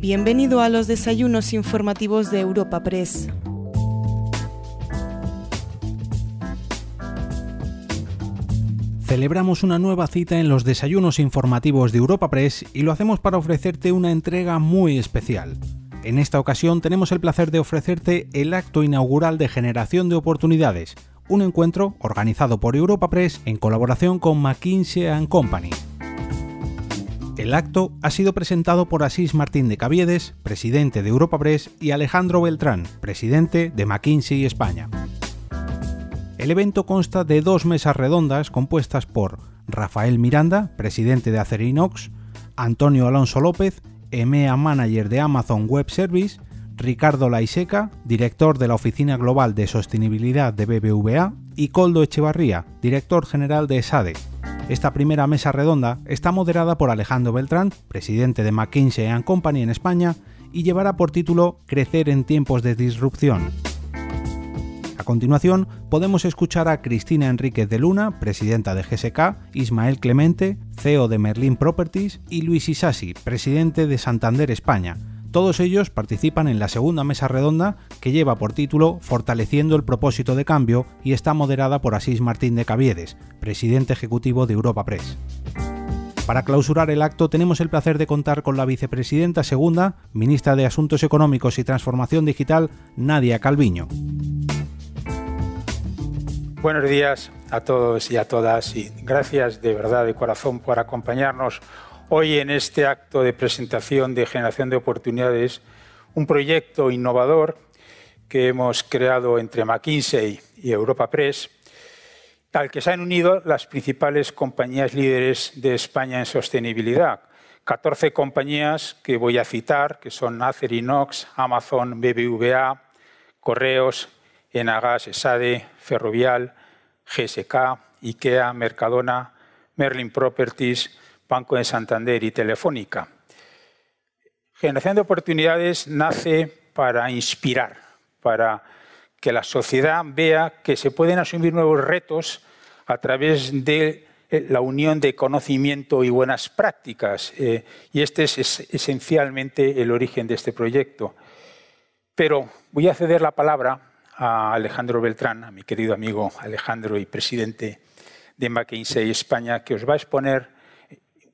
Bienvenido a los desayunos informativos de Europa Press. Celebramos una nueva cita en los desayunos informativos de Europa Press y lo hacemos para ofrecerte una entrega muy especial. En esta ocasión tenemos el placer de ofrecerte el acto inaugural de Generación de Oportunidades, un encuentro organizado por Europa Press en colaboración con McKinsey ⁇ Company. El acto ha sido presentado por Asís Martín de Caviedes, presidente de Europa Press, y Alejandro Beltrán, presidente de McKinsey España. El evento consta de dos mesas redondas compuestas por Rafael Miranda, presidente de Acerinox, Antonio Alonso López, EMEA Manager de Amazon Web Service, Ricardo Laiseca, director de la Oficina Global de Sostenibilidad de BBVA, y Coldo Echevarría, director general de SADE. Esta primera mesa redonda está moderada por Alejandro Beltrán, presidente de McKinsey Company en España, y llevará por título Crecer en tiempos de disrupción. A continuación, podemos escuchar a Cristina Enríquez de Luna, presidenta de GSK, Ismael Clemente, CEO de Merlin Properties, y Luis Isasi, presidente de Santander España. Todos ellos participan en la segunda mesa redonda que lleva por título Fortaleciendo el propósito de cambio y está moderada por Asís Martín de Caviedes, presidente ejecutivo de Europa Press. Para clausurar el acto tenemos el placer de contar con la vicepresidenta segunda, ministra de Asuntos Económicos y Transformación Digital, Nadia Calviño. Buenos días a todos y a todas y gracias de verdad de corazón por acompañarnos hoy en este acto de presentación de generación de oportunidades, un proyecto innovador que hemos creado entre McKinsey y Europa Press, al que se han unido las principales compañías líderes de España en sostenibilidad. 14 compañías que voy a citar, que son Acerinox, Amazon, BBVA, Correos, Enagas, ESADE, Ferrovial, GSK, IKEA, Mercadona, Merlin Properties, Banco de Santander y Telefónica. Generación de oportunidades nace para inspirar, para que la sociedad vea que se pueden asumir nuevos retos a través de eh, la unión de conocimiento y buenas prácticas. Eh, y este es esencialmente el origen de este proyecto. Pero voy a ceder la palabra a Alejandro Beltrán, a mi querido amigo Alejandro y presidente de McKinsey España, que os va a exponer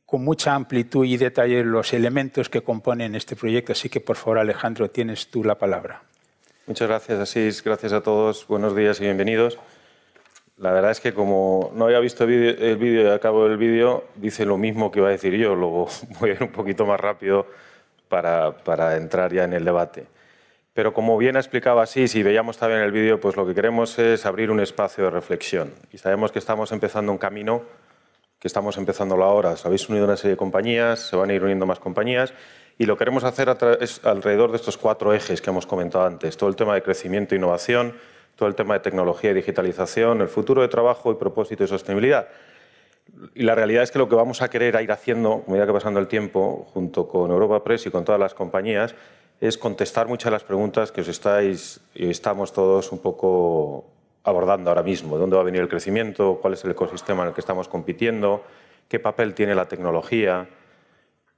con mucha amplitud y detalle los elementos que componen este proyecto. Así que, por favor, Alejandro, tienes tú la palabra. Muchas gracias, Asís. Gracias a todos. Buenos días y bienvenidos. La verdad es que como no había visto el vídeo y acabo del vídeo, dice lo mismo que iba a decir yo. Luego voy a ir un poquito más rápido para, para entrar ya en el debate. Pero como bien ha explicado así, si veíamos también el vídeo, pues lo que queremos es abrir un espacio de reflexión. Y sabemos que estamos empezando un camino, que estamos empezándolo ahora. Os habéis unido una serie de compañías, se van a ir uniendo más compañías, y lo queremos hacer alrededor de estos cuatro ejes que hemos comentado antes. Todo el tema de crecimiento e innovación, todo el tema de tecnología y digitalización, el futuro de trabajo y propósito y sostenibilidad. Y la realidad es que lo que vamos a querer ir haciendo, a medida que pasando el tiempo, junto con Europa Press y con todas las compañías, es contestar muchas de las preguntas que os estáis y estamos todos un poco abordando ahora mismo. ¿Dónde va a venir el crecimiento? ¿Cuál es el ecosistema en el que estamos compitiendo? ¿Qué papel tiene la tecnología?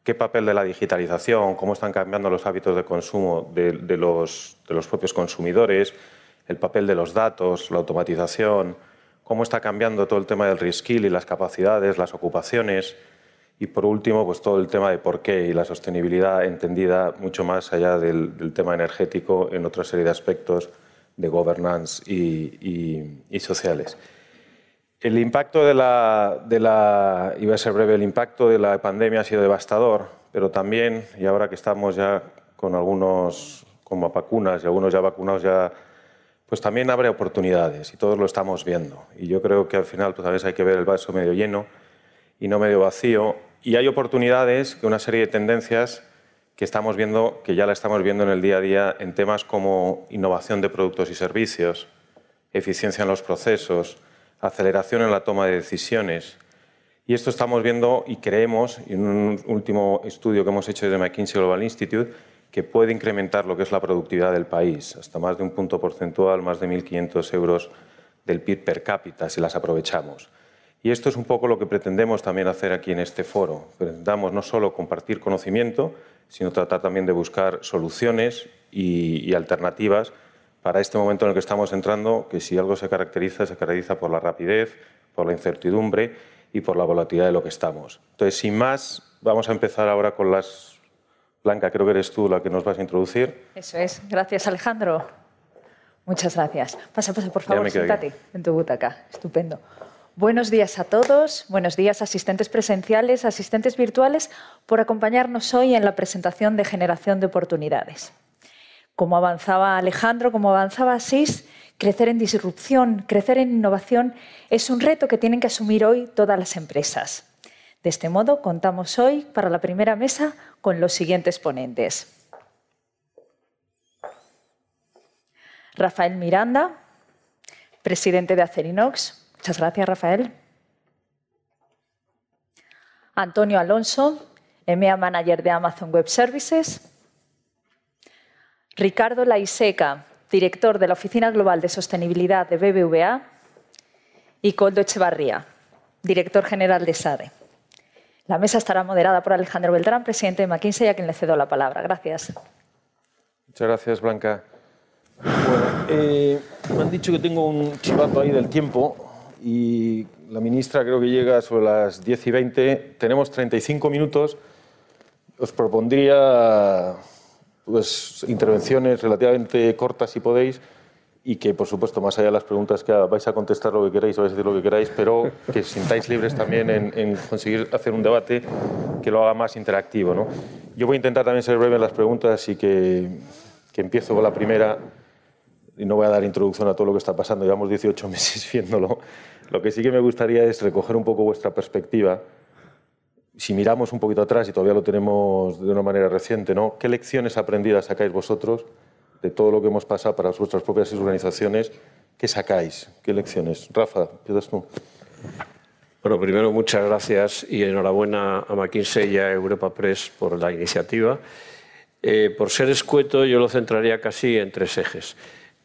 ¿Qué papel de la digitalización? ¿Cómo están cambiando los hábitos de consumo de, de, los, de los propios consumidores? ¿El papel de los datos? ¿La automatización? ¿Cómo está cambiando todo el tema del reskill y las capacidades, las ocupaciones? Y por último, pues todo el tema de por qué y la sostenibilidad entendida mucho más allá del, tema energético en otra serie de aspectos de governance y, sociales. El impacto de la, de la, iba a ser breve, el impacto de la pandemia ha sido devastador, pero también, y ahora que estamos ya con algunos como vacunas y algunos ya vacunados ya, pues también abre oportunidades y todos lo estamos viendo. Y yo creo que al final pues a veces hay que ver el vaso medio lleno y no medio vacío y hay oportunidades, una serie de tendencias que estamos viendo, que ya la estamos viendo en el día a día en temas como innovación de productos y servicios, eficiencia en los procesos, aceleración en la toma de decisiones. Y esto estamos viendo y creemos, en un último estudio que hemos hecho desde McKinsey Global Institute, que puede incrementar lo que es la productividad del país, hasta más de un punto porcentual, más de 1.500 euros del PIB per cápita, si las aprovechamos. Y esto es un poco lo que pretendemos también hacer aquí en este foro. Pretendamos no solo compartir conocimiento, sino tratar también de buscar soluciones y, y alternativas para este momento en el que estamos entrando, que si algo se caracteriza, se caracteriza por la rapidez, por la incertidumbre y por la volatilidad de lo que estamos. Entonces, sin más, vamos a empezar ahora con las... Blanca, creo que eres tú la que nos vas a introducir. Eso es. Gracias, Alejandro. Muchas gracias. Pasa, pasa, por favor, siéntate en tu butaca. Estupendo. Buenos días a todos, buenos días asistentes presenciales, asistentes virtuales, por acompañarnos hoy en la presentación de Generación de Oportunidades. Como avanzaba Alejandro, como avanzaba Asís, crecer en disrupción, crecer en innovación es un reto que tienen que asumir hoy todas las empresas. De este modo, contamos hoy para la primera mesa con los siguientes ponentes. Rafael Miranda, presidente de Acerinox. Muchas gracias, Rafael. Antonio Alonso, EMEA Manager de Amazon Web Services. Ricardo Laiseca, director de la Oficina Global de Sostenibilidad de BBVA. Y Coldo Echevarría, director general de SADE. La mesa estará moderada por Alejandro Beltrán, presidente de McKinsey, a quien le cedo la palabra. Gracias. Muchas gracias, Blanca. Bueno, eh, me han dicho que tengo un chivato ahí del tiempo y la ministra creo que llega sobre las 10 y 20. Tenemos 35 minutos. Os propondría pues, intervenciones relativamente cortas si podéis y que, por supuesto, más allá de las preguntas que vais a contestar lo que queráis, vais a decir lo que queráis, pero que sintáis libres también en, en conseguir hacer un debate que lo haga más interactivo. ¿no? Yo voy a intentar también ser breve en las preguntas y que, que empiezo con la primera y no voy a dar introducción a todo lo que está pasando, llevamos 18 meses viéndolo. Lo que sí que me gustaría es recoger un poco vuestra perspectiva. Si miramos un poquito atrás, y todavía lo tenemos de una manera reciente, ¿no? ¿qué lecciones aprendidas sacáis vosotros de todo lo que hemos pasado para vuestras propias organizaciones? ¿Qué sacáis? ¿Qué lecciones? Rafa, empiezas tú. Bueno, primero muchas gracias y enhorabuena a McKinsey y a Europa Press por la iniciativa. Eh, por ser escueto, yo lo centraría casi en tres ejes.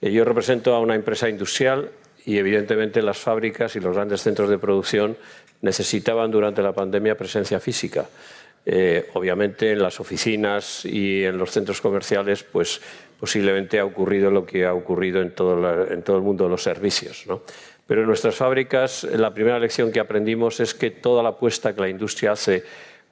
Eh, yo represento a una empresa industrial y evidentemente las fábricas y los grandes centros de producción necesitaban durante la pandemia presencia física. Eh, obviamente en las oficinas y en los centros comerciales, pues posiblemente ha ocurrido lo que ha ocurrido en todo, el mundo de los servicios. Pero en nuestras fábricas la primera lección que aprendimos es que toda la apuesta que la industria hace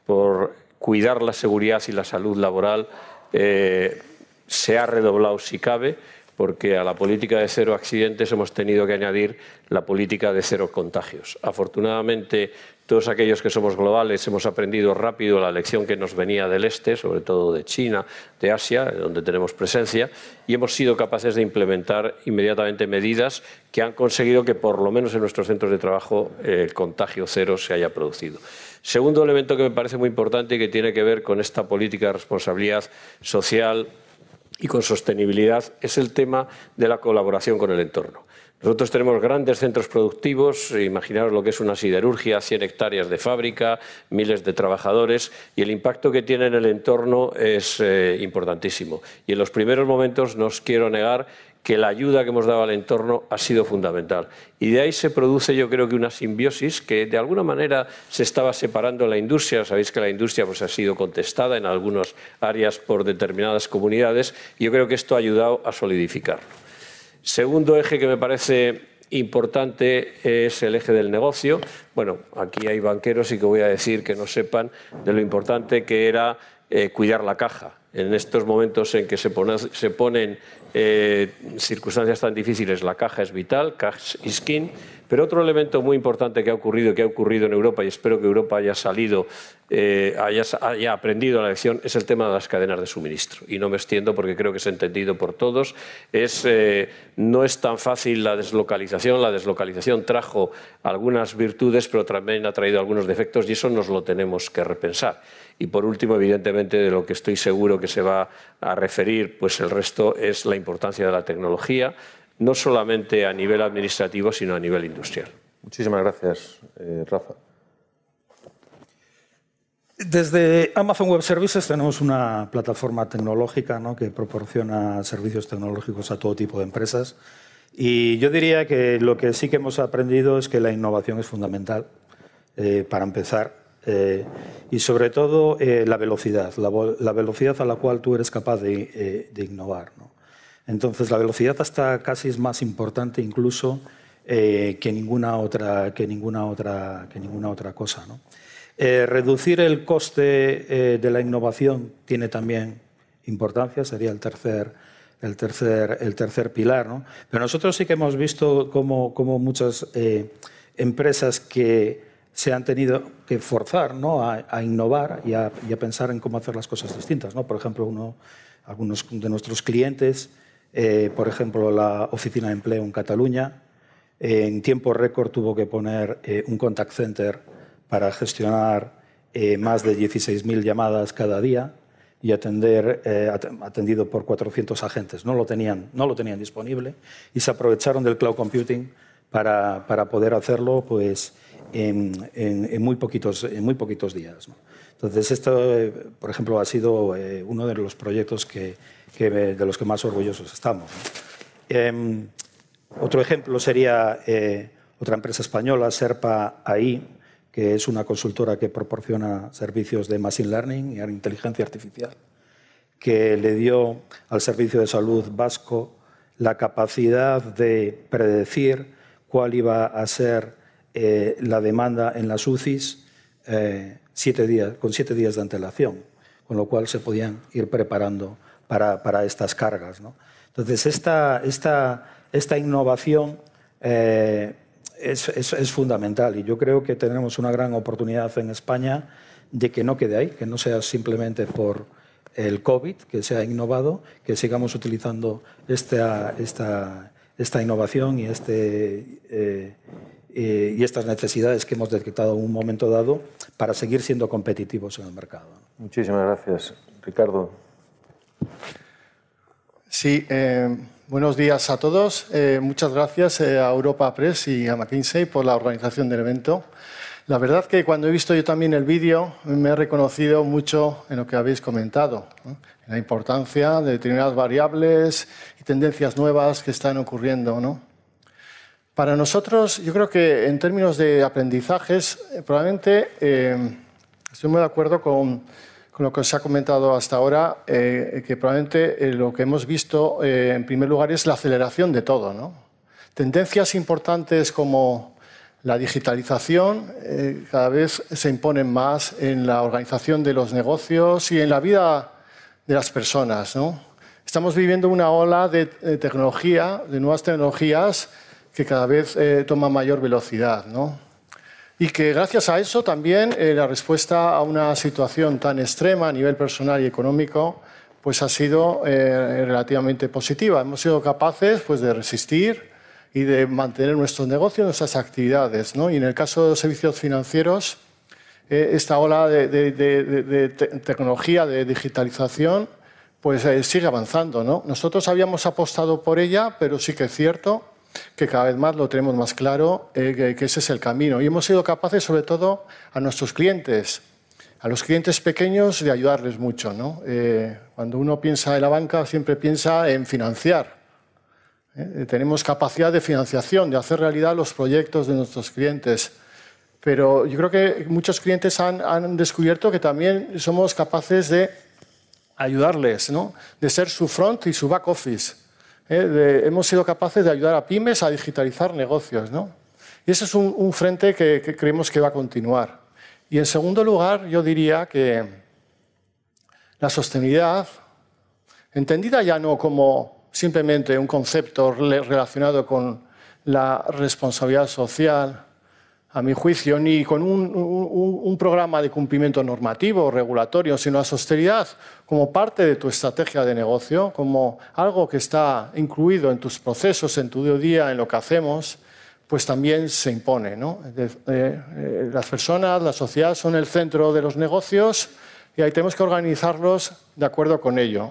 por cuidar la seguridad y la salud laboral eh, se ha redoblado si cabe porque a la política de cero accidentes hemos tenido que añadir la política de cero contagios. Afortunadamente, todos aquellos que somos globales hemos aprendido rápido la lección que nos venía del este, sobre todo de China, de Asia, donde tenemos presencia, y hemos sido capaces de implementar inmediatamente medidas que han conseguido que, por lo menos en nuestros centros de trabajo, el contagio cero se haya producido. Segundo elemento que me parece muy importante y que tiene que ver con esta política de responsabilidad social y con sostenibilidad es el tema de la colaboración con el entorno. Nosotros tenemos grandes centros productivos, imaginaros lo que es una siderurgia, 100 hectáreas de fábrica, miles de trabajadores y el impacto que tiene en el entorno es eh, importantísimo. Y en los primeros momentos nos quiero negar que la ayuda que hemos dado al entorno ha sido fundamental. Y de ahí se produce, yo creo que una simbiosis que de alguna manera se estaba separando la industria. Sabéis que la industria pues, ha sido contestada en algunas áreas por determinadas comunidades y yo creo que esto ha ayudado a solidificarlo. Segundo eje que me parece importante es el eje del negocio. Bueno, aquí hay banqueros y que voy a decir que no sepan de lo importante que era eh, cuidar la caja. En estos momentos en que se, pone, se ponen eh, circunstancias tan difíciles, la caja es vital, cash is king. Pero otro elemento muy importante que ha ocurrido, que ha ocurrido en Europa, y espero que Europa haya salido, eh, haya, haya, aprendido la lección, es el tema de las cadenas de suministro. Y no me extiendo porque creo que es entendido por todos. Es, eh, no es tan fácil la deslocalización. La deslocalización trajo algunas virtudes, pero también ha traído algunos defectos y eso nos lo tenemos que repensar. Y por último, evidentemente, de lo que estoy seguro que se va a referir, pues el resto es la importancia de la tecnología, no solamente a nivel administrativo, sino a nivel industrial. Muchísimas gracias, eh, Rafa. Desde Amazon Web Services tenemos una plataforma tecnológica ¿no? que proporciona servicios tecnológicos a todo tipo de empresas Y yo diría que lo que sí que hemos aprendido es que la innovación es fundamental eh, para empezar. Eh, y sobre todo eh, la velocidad, la, velocidad a la cual tú eres capaz de, innovar. Entonces la velocidad hasta casi es más importante incluso que, ninguna otra, que, ninguna otra, que ninguna otra cosa. reducir el coste de la innovación tiene también importancia, sería el tercer, el tercer, el tercer pilar. ¿no? Pero nosotros sí que hemos visto cómo, muchas eh, empresas que se han tenido que forzar ¿no? a, innovar y a, pensar en cómo hacer las cosas distintas. ¿no? Por ejemplo, uno, algunos de nuestros clientes, eh, por ejemplo, la Oficina de Empleo en Cataluña, en tiempo récord tuvo que poner eh, un contact center para gestionar más de 16.000 llamadas cada día y atender, eh, atendido por 400 agentes. No lo, tenían, no lo tenían disponible y se aprovecharon del cloud computing para, para poder hacerlo pues, en, en, muy, poquitos, en muy poquitos días. Entonces, esto, eh, por ejemplo, ha sido eh, uno de los proyectos que, que, de los que más orgullosos estamos. Em, otro ejemplo sería otra empresa española, Serpa AI, que es una consultora que proporciona servicios de Machine Learning y inteligencia artificial, que le dio al Servicio de Salud vasco la capacidad de predecir cuál iba a ser eh, la demanda en las UCIs eh, siete días, con siete días de antelación, con lo cual se podían ir preparando para, para estas cargas. ¿no? Entonces, esta, esta, esta innovación eh, es, es, fundamental y yo creo que tenemos una gran oportunidad en España de que no quede ahí, que no sea simplemente por el COVID, que sea innovado, que sigamos utilizando esta, esta, esta innovación y, este, eh, y estas necesidades que hemos detectado en un momento dado para seguir siendo competitivos en el mercado. Muchísimas gracias. Ricardo. Sí, eh, Buenos días a todos. Eh, muchas gracias a Europa Press y a McKinsey por la organización del evento. La verdad que cuando he visto yo también el vídeo me he reconocido mucho en lo que habéis comentado, en la importancia de determinadas variables y tendencias nuevas que están ocurriendo. ¿no? Para nosotros, yo creo que en términos de aprendizajes, eh, probablemente estoy muy de acuerdo con con lo que os ha comentado hasta ahora, eh, que probablemente eh, lo que hemos visto eh, en primer lugar es la aceleración de todo. ¿no? Tendencias importantes como la digitalización cada vez se imponen más en la organización de los negocios y en la vida de las personas. ¿no? Estamos viviendo una ola de, tecnología, de nuevas tecnologías que cada vez toma mayor velocidad. ¿no? y que gracias a eso también eh, la respuesta a una situación tan extrema a nivel personal y económico pues ha sido eh, relativamente positiva. Hemos sido capaces pues, de resistir y de mantener nuestros negocios, nuestras actividades. ¿no? Y en el caso de los servicios financieros, eh, esta ola de, de, tecnología, de digitalización, pues sigue avanzando. ¿no? Nosotros habíamos apostado por ella, pero sí que es cierto que cada vez más lo tenemos más claro, eh, que, ese es el camino. Y hemos sido capaces, sobre todo, a nuestros clientes, a los clientes pequeños, de ayudarles mucho. Eh, cuando uno piensa en la banca, siempre piensa en financiar. ¿eh? Tenemos capacidad de financiación, de hacer realidad los proyectos de nuestros clientes. Pero yo creo que muchos clientes han, han descubierto que también somos capaces de ayudarles, ¿no? de ser su front y su back office ¿eh? hemos sido capaces de ayudar a pymes a digitalizar negocios. ¿no? Y ese es un, frente que, creemos que va a continuar. Y en segundo lugar, yo diría que la sostenibilidad, entendida ya no como simplemente un concepto relacionado con la responsabilidad social, a mi juicio, ni con un, programa de cumplimiento normativo o regulatorio, sino la sostenibilidad como parte de tu estrategia de negocio, como algo que está incluido en tus procesos, en tu día a día, en lo que hacemos, pues también se impone. Eh, eh, las personas, la sociedad son el centro de los negocios y ahí tenemos que organizarlos de acuerdo con ello.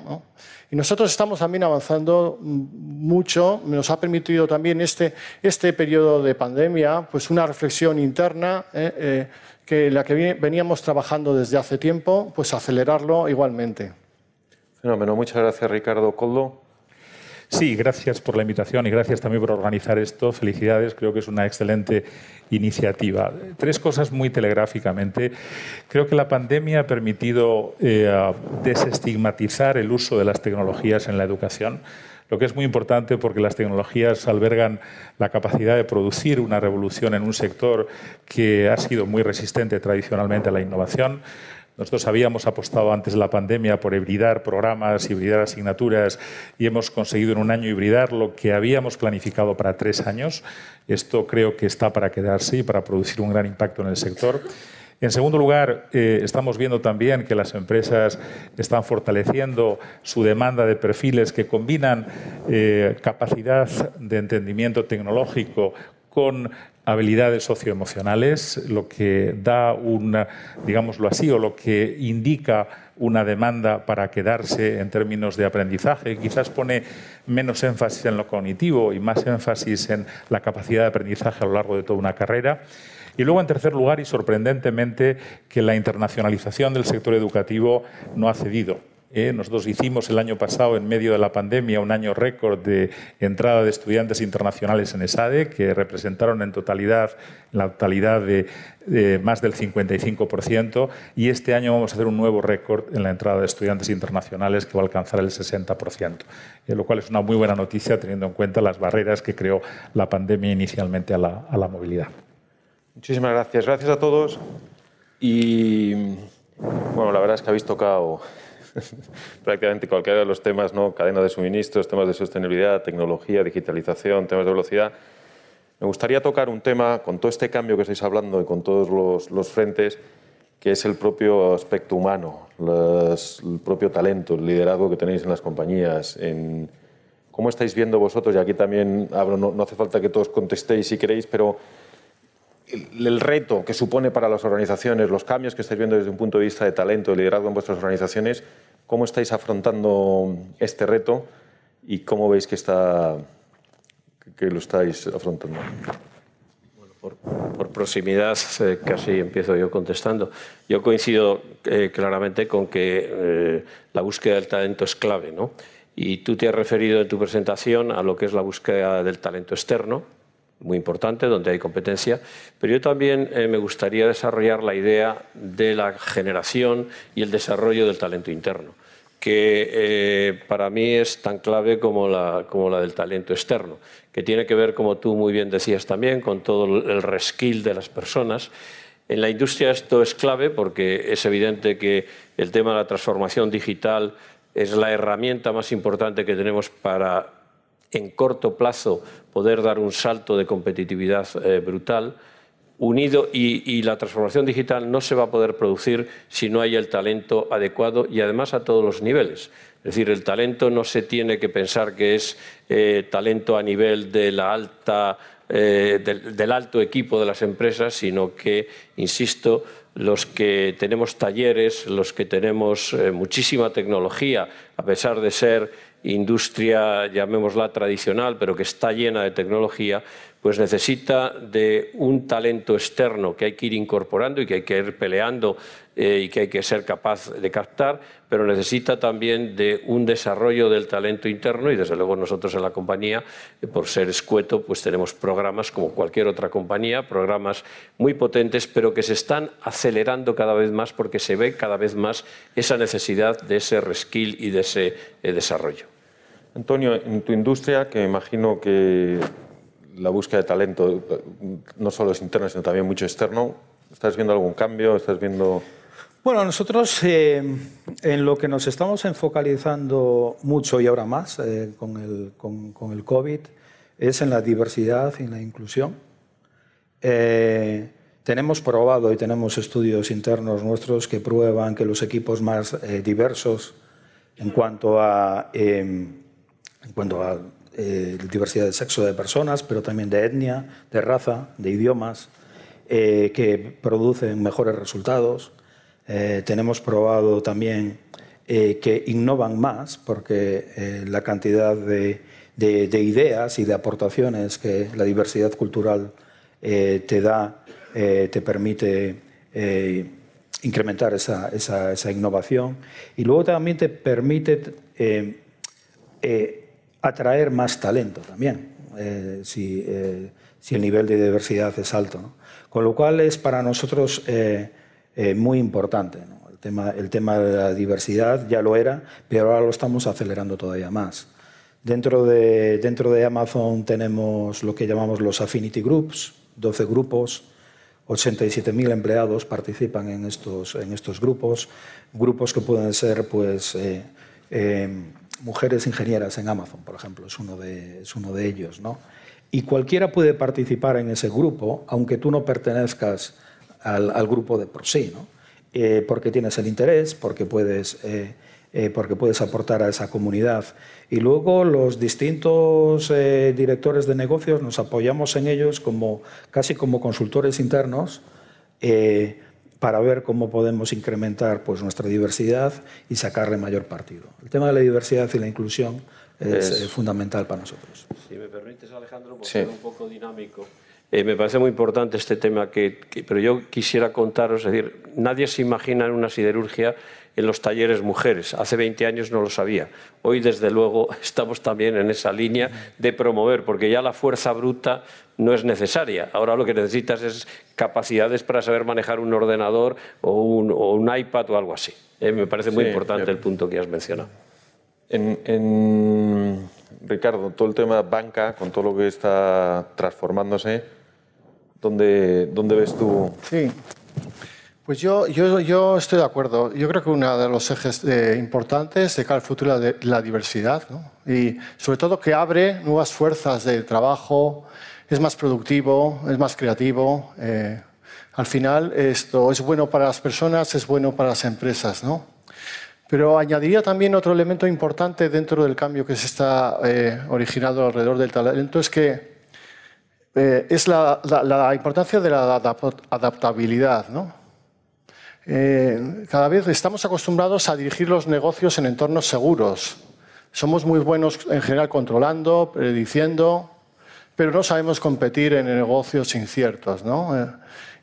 Y nosotros estamos también avanzando mucho, nos ha permitido también este, este periodo de pandemia, pues una reflexión interna, eh, eh, que la que veníamos trabajando desde hace tiempo, pues acelerarlo igualmente. Fenómeno, muchas gracias Ricardo Coldo. Sí, gracias por la invitación y gracias también por organizar esto. Felicidades, creo que es una excelente iniciativa. Tres cosas muy telegráficamente. Creo que la pandemia ha permitido eh, desestigmatizar el uso de las tecnologías en la educación lo que es muy importante porque las tecnologías albergan la capacidad de producir una revolución en un sector que ha sido muy resistente tradicionalmente a la innovación. Nosotros habíamos apostado antes de la pandemia por hibridar programas, hibridar asignaturas y hemos conseguido en un año hibridar lo que habíamos planificado para tres años. Esto creo que está para quedarse y para producir un gran impacto en el sector. En segundo lugar, eh, estamos viendo también que las empresas están fortaleciendo su demanda de perfiles que combinan eh, capacidad de entendimiento tecnológico con habilidades socioemocionales, lo que da una, digámoslo así, o lo que indica una demanda para quedarse en términos de aprendizaje. Quizás pone menos énfasis en lo cognitivo y más énfasis en la capacidad de aprendizaje a lo largo de toda una carrera. Y luego, en tercer lugar, y sorprendentemente, que la internacionalización del sector educativo no ha cedido. ¿Eh? nosotros hicimos el año pasado, en medio de la pandemia, un año récord de entrada de estudiantes internacionales en ESADE, que representaron en totalidad, la totalidad de, más del 55%, y este año vamos a hacer un nuevo récord en la entrada de estudiantes internacionales que va a alcanzar el 60%, eh, lo cual es una muy buena noticia teniendo en cuenta las barreras que creó la pandemia inicialmente a la, a la movilidad. Muchísimas gracias. Gracias a todos. Y bueno, la verdad es que habéis tocado prácticamente cualquiera de los temas, ¿no? cadena de suministros, temas de sostenibilidad, tecnología, digitalización, temas de velocidad. Me gustaría tocar un tema con todo este cambio que estáis hablando y con todos los, frentes, que es el propio aspecto humano, el propio talento, el liderazgo que tenéis en las compañías, en cómo estáis viendo vosotros, y aquí también no, no hace falta que todos contestéis si queréis, pero el, reto que supone para las organizaciones, los cambios que estáis viendo desde un punto de vista de talento, y liderazgo en vuestras organizaciones, ¿cómo estáis afrontando este reto y cómo veis que, está, lo estáis afrontando? por, proximidad, eh, casi empiezo yo contestando. Yo coincido eh, claramente con que eh, la búsqueda del talento es clave, ¿no? Y tú te has referido en tu presentación a lo que es la búsqueda del talento externo, muy importante, donde hay competencia, pero yo también eh, me gustaría desarrollar la idea de la generación y el desarrollo del talento interno, que eh, para mí es tan clave como la, como la del talento externo, que tiene que ver, como tú muy bien decías también, con todo el reskill de las personas. En la industria esto es clave porque es evidente que el tema de la transformación digital es la herramienta más importante que tenemos para en corto plazo poder dar un salto de competitividad eh, brutal, unido y, la transformación digital no se va a poder producir si no hay el talento adecuado y además a todos los niveles. Es decir, el talento no se tiene que pensar que es eh, talento a nivel de la alta, eh, del, alto equipo de las empresas, sino que, insisto, los que tenemos talleres, los que tenemos muchísima tecnología, a pesar de ser industria, llamémosla tradicional, pero que está llena de tecnología, pues necesita de un talento externo que hay que ir incorporando y que hay que ir peleando eh, y que hay que ser capaz de captar, pero necesita también de un desarrollo del talento interno y desde luego nosotros en la compañía, eh, por ser escueto, pues tenemos programas como cualquier otra compañía, programas muy potentes, pero que se están acelerando cada vez más porque se ve cada vez más esa necesidad de ese reskill y de ese eh, desarrollo. Antonio, en tu industria, que imagino que la búsqueda de talento no solo es interno, sino también mucho externo. ¿Estás viendo algún cambio? ¿Estás viendo...? Bueno, nosotros eh, en lo que nos estamos enfocalizando mucho y ahora más eh, con, el, con, el, COVID es en la diversidad y en la inclusión. Eh, tenemos probado y tenemos estudios internos nuestros que prueban que los equipos más diversos en cuanto a, en cuanto a eh, diversidad de sexo de personas, pero también de etnia, de raza, de idiomas, eh, que producen mejores resultados. Eh, tenemos probado también que innovan más, porque la cantidad de, ideas y de aportaciones que la diversidad cultural te da, te permite incrementar esa, esa, innovación. Y luego también te permite atraer más talento también, si, si, el nivel de diversidad es alto. ¿no? Con lo cual es para nosotros muy importante. El, tema, el tema de la diversidad ya lo era, pero ahora lo estamos acelerando todavía más. Dentro de, dentro de Amazon tenemos lo que llamamos los Affinity Groups, 12 grupos, 87.000 empleados participan en estos, en estos grupos, grupos que pueden ser pues, eh, eh, mujeres ingenieras en Amazon, por ejemplo, es uno de, es uno de ellos. ¿no? Y cualquiera puede participar en ese grupo, aunque tú no pertenezcas al, al grupo de por sí, ¿no? Eh, porque tienes el interés, porque puedes eh, porque puedes aportar a esa comunidad. Y luego los distintos eh, directores de negocios nos apoyamos en ellos como, casi como consultores internos eh, para ver cómo podemos incrementar pues, nuestra diversidad y sacarle mayor partido. El tema de la diversidad y la inclusión es, fundamental para nosotros. Si me permites, Alejandro, por ser un poco dinámico. Me parece muy importante este tema, que, pero yo quisiera contaros, es decir, nadie se imagina en una siderurgia en los talleres mujeres. Hace 20 años no lo sabía. Hoy, desde luego, estamos también en esa línea de promover, porque ya la fuerza bruta no es necesaria. Ahora lo que necesitas es capacidades para saber manejar un ordenador o un, iPad o algo así. Eh, me parece muy importante el punto que has mencionado. En, Ricardo, todo el tema banca, con todo lo que está transformándose, ¿dónde, dónde ves tú? Sí. Pues yo, yo, yo, estoy de acuerdo. Yo creo que uno de los ejes eh, importantes de cara al futuro es la, diversidad ¿no? y sobre todo que abre nuevas fuerzas de trabajo, es más productivo, es más creativo. Eh, al final esto es bueno para las personas, es bueno para las empresas. ¿no? Pero añadiría también otro elemento importante dentro del cambio que se está eh, originando alrededor del talento, es que es la, la, importancia de la adaptabilidad. ¿no? Eh, cada vez estamos acostumbrados a dirigir los negocios en entornos seguros. Somos muy buenos en general controlando, prediciendo, pero no sabemos competir en negocios inciertos. ¿no? Eh,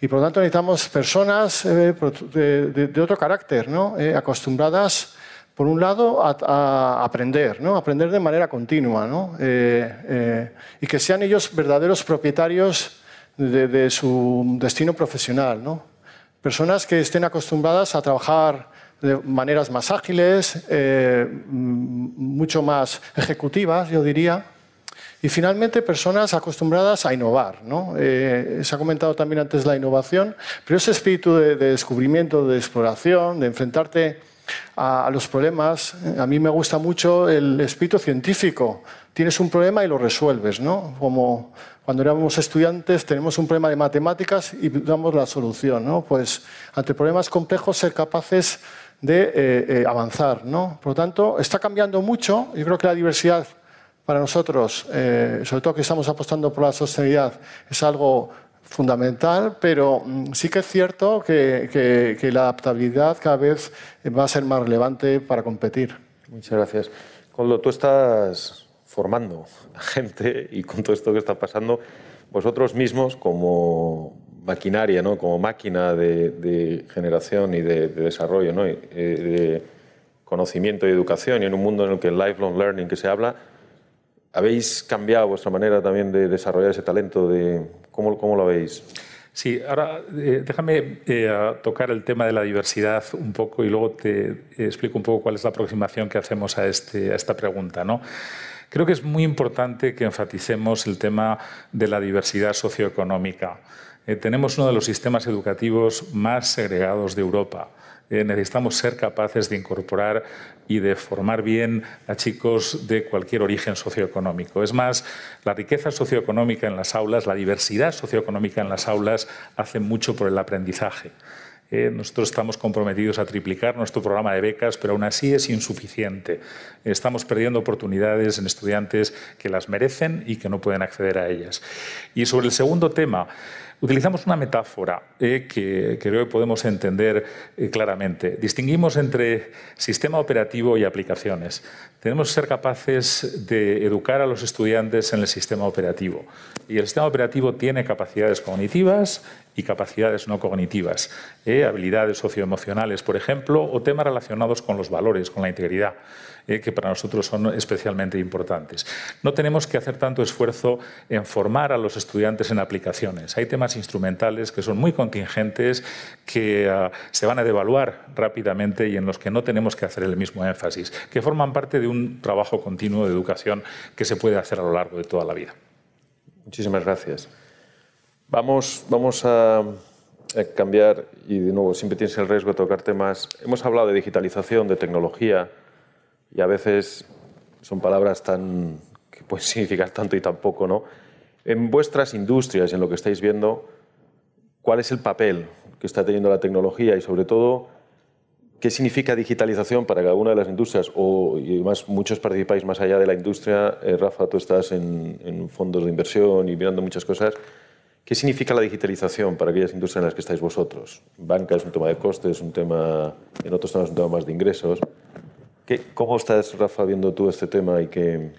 y por lo tanto necesitamos personas eh, de, otro carácter, ¿no? acostumbradas, por un lado, a, aprender, ¿no? aprender de manera continua, ¿no? y que sean ellos verdaderos propietarios de, de su destino profesional. ¿no? Personas que estén acostumbradas a trabajar de maneras más ágiles, eh, mucho más ejecutivas, yo diría. Y finalmente, personas acostumbradas a innovar. ¿no? Eh, se ha comentado también antes la innovación, pero ese espíritu de, descubrimiento, de exploración, de enfrentarte a, los problemas, a mí me gusta mucho el espíritu científico. Tienes un problema y lo resuelves, ¿no? Como cuando éramos estudiantes tenemos un problema de matemáticas y damos la solución. ¿no? Pues ante problemas complejos ser capaces de eh, eh, avanzar. ¿no? Por lo tanto, está cambiando mucho. Yo creo que la diversidad para nosotros, eh, sobre todo que estamos apostando por la sostenibilidad, es algo fundamental, pero mm, sí que es cierto que, que la adaptabilidad cada vez va a ser más relevante para competir. Muchas gracias. Coldo, tú estás formando a gente y con todo esto que está pasando, vosotros mismos como maquinaria, ¿no? como máquina de, generación y de, desarrollo, ¿no? Eh, de conocimiento y educación, y en un mundo en el que el lifelong learning que se habla, ¿habéis cambiado vuestra manera también de desarrollar ese talento? De, ¿cómo, ¿Cómo lo veis? Sí, ahora eh, déjame eh, tocar el tema de la diversidad un poco y luego te explico un poco cuál es la aproximación que hacemos a, este, a esta pregunta. ¿no? Creo que es muy importante que enfaticemos el tema de la diversidad socioeconómica. Eh, tenemos uno de los sistemas educativos más segregados de Europa. Eh, necesitamos ser capaces de incorporar y de formar bien a chicos de cualquier origen socioeconómico. Es más, la riqueza socioeconómica en las aulas, la diversidad socioeconómica en las aulas hace mucho por el aprendizaje. Eh, nosotros estamos comprometidos a triplicar nuestro programa de becas, pero aún así es insuficiente. Estamos perdiendo oportunidades en estudiantes que las merecen y que no pueden acceder a ellas. Y sobre el segundo tema, Utilizamos una metáfora eh, que, creo que podemos entender eh, claramente. Distinguimos entre sistema operativo y aplicaciones. Tenemos que ser capaces de educar a los estudiantes en el sistema operativo. Y el sistema operativo tiene capacidades cognitivas y capacidades no cognitivas, ¿eh? habilidades socioemocionales, por ejemplo, o temas relacionados con los valores, con la integridad. ¿Eh? que para nosotros son especialmente importantes. No tenemos que hacer tanto esfuerzo en formar a los estudiantes en aplicaciones. Hay temas instrumentales que son muy contingentes, que ah, se van a devaluar rápidamente y en los que no tenemos que hacer el mismo énfasis, que forman parte de un trabajo continuo de educación que se puede hacer a lo largo de toda la vida. Muchísimas gracias. Vamos, vamos a, cambiar y de nuevo siempre tienes el riesgo de tocar temas. Hemos hablado de digitalización, de tecnología, y a veces son palabras tan que pueden significar tanto y tan poco, ¿no? En vuestras industrias, en lo que estáis viendo, ¿cuál es el papel que está teniendo la tecnología y sobre todo qué significa digitalización para cada una de las industrias? O, y además muchos participáis más allá de la industria. Eh, Rafa, tú estás en, fondos de inversión y mirando muchas cosas. ¿Qué significa la digitalización para aquellas industrias en las que estáis vosotros? banca es un tema de costes, un tema, en otros temas es un tema más de ingresos. ¿Cómo estás, Rafa, viendo tú este tema y qué...?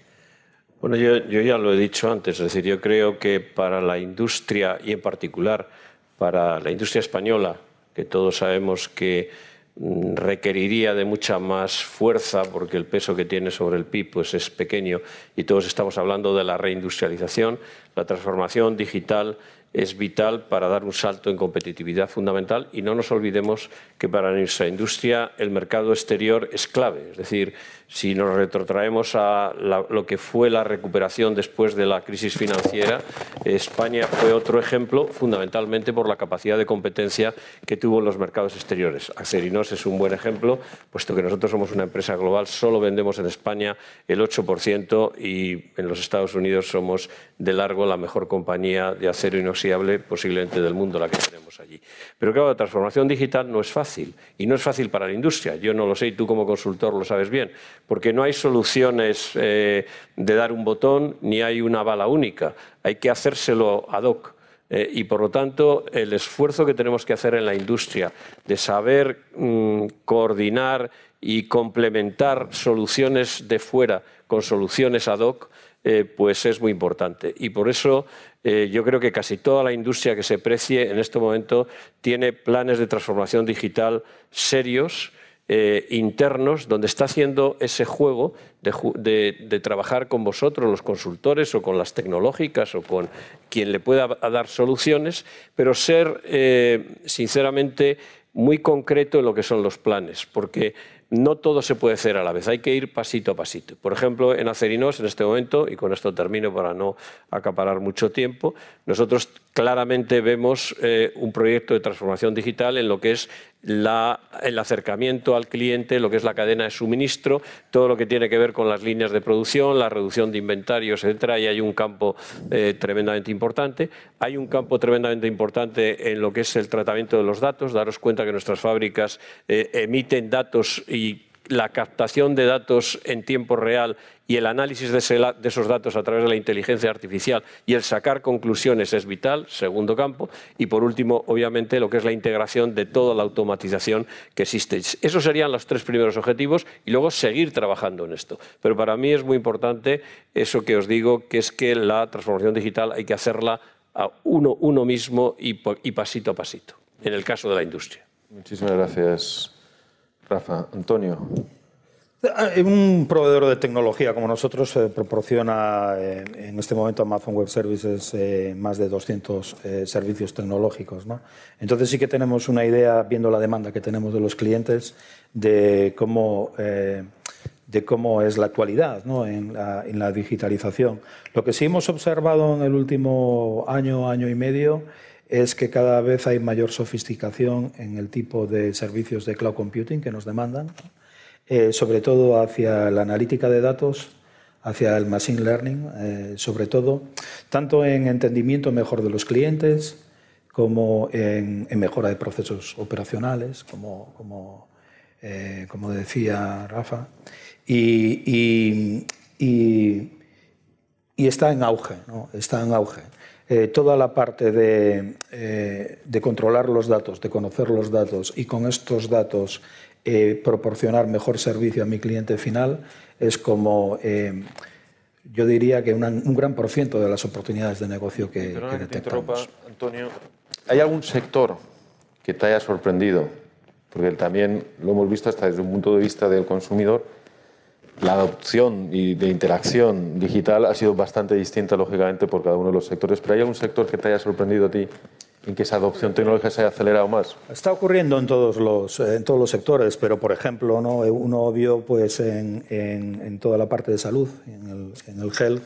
Bueno, yo, ya lo he dicho antes, es decir, yo creo que para la industria y en particular para la industria española, que todos sabemos que mm, requeriría de mucha más fuerza porque el peso que tiene sobre el PIB pues, es pequeño y todos estamos hablando de la reindustrialización, la transformación digital es vital para dar un salto en competitividad fundamental y no nos olvidemos que para nuestra industria el mercado exterior es clave. Es decir, si nos retrotraemos a lo que fue la recuperación después de la crisis financiera, España fue otro ejemplo fundamentalmente por la capacidad de competencia que tuvo en los mercados exteriores. Acerinos es un buen ejemplo, puesto que nosotros somos una empresa global, solo vendemos en España el 8% y en los Estados Unidos somos de largo la mejor compañía de acero inoxidable posiblemente del mundo, la que tenemos allí. Pero claro, la transformación digital no es fácil y no es fácil para la industria. Yo no lo sé y tú como consultor lo sabes bien porque no hay soluciones eh, de dar un botón ni hay una bala única. Hay que hacérselo ad hoc. Eh, y por lo tanto, el esfuerzo que tenemos que hacer en la industria de saber mm, coordinar y complementar soluciones de fuera con soluciones ad hoc, eh, pues es muy importante. Y por eso yo creo que casi toda la industria que se precie en este momento tiene planes de transformación digital serios eh, internos donde está haciendo ese juego de, trabajar con vosotros, los consultores, o con las tecnológicas, o con quien le pueda dar soluciones, pero ser, eh, sinceramente, muy concreto en lo que son los planes, porque no todo se puede hacer a la vez, hay que ir pasito a pasito. Por ejemplo, en Acerinos, en este momento, y con esto termino para no acaparar mucho tiempo, nosotros claramente vemos eh, un proyecto de transformación digital en lo que es el acercamiento al cliente, lo que es la cadena de suministro, todo lo que tiene que ver con las líneas de producción, la reducción de inventarios, etcétera, y hay un campo eh, tremendamente importante. Hay un campo tremendamente importante en lo que es el tratamiento de los datos. Daros cuenta que nuestras fábricas eh, emiten datos y la captación de datos en tiempo real y el análisis de, esos datos a través de la inteligencia artificial y el sacar conclusiones es vital, segundo campo. Y por último, obviamente, lo que es la integración de toda la automatización que existe. Esos serían los tres primeros objetivos y luego seguir trabajando en esto. Pero para mí es muy importante eso que os digo, que es que la transformación digital hay que hacerla a uno, uno mismo y pasito a pasito, en el caso de la industria. Muchísimas gracias. Rafa, Antonio. Eh, un proveedor de tecnología como nosotros eh, proporciona eh, en este momento Amazon Web Services más de 200 servicios tecnológicos. Entonces sí que tenemos una idea, viendo la demanda que tenemos de los clientes, de cómo, de cómo es la actualidad la, en la digitalización. Lo que sí hemos observado en el último año, año y medio, es que cada vez hay mayor sofisticación en el tipo de servicios de cloud computing que nos demandan, eh, sobre todo hacia la analítica de datos, hacia el machine learning, eh, sobre todo, tanto en entendimiento mejor de los clientes como en, mejora de procesos operacionales, como, como, eh, decía Rafa. Y, y, y, está en auge, ¿no? está en auge. Eh, toda la parte eh, de, controlar los datos, de conocer los datos y con estos datos eh, proporcionar mejor servicio a mi cliente final es como, yo diría que un gran por ciento de las oportunidades de negocio que, que, que Antonio, ¿hay algún sector que te haya sorprendido? Porque también lo hemos visto hasta desde un punto de vista del consumidor, la adopción y de interacción digital ha sido bastante distinta, lógicamente, por cada uno de los sectores. ¿Pero hay algún sector que te haya sorprendido a ti en que esa adopción tecnológica se haya acelerado más? Está ocurriendo en todos los, en todos los sectores, pero, por ejemplo, ¿no? uno obvio pues, en, en, toda la parte de salud, en el, en el health,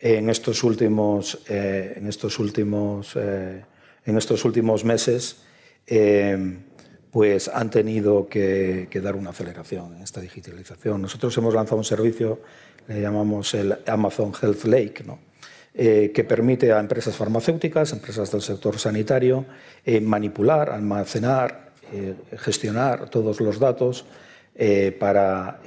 en estos últimos, eh, en estos últimos, eh, en estos últimos meses. Eh, pues han tenido que, dar una aceleración en esta digitalización. Nosotros hemos lanzado un servicio, le llamamos el Amazon Health Lake, eh, que permite a empresas farmacéuticas, empresas del sector sanitario, eh, manipular, almacenar, eh, gestionar todos los datos para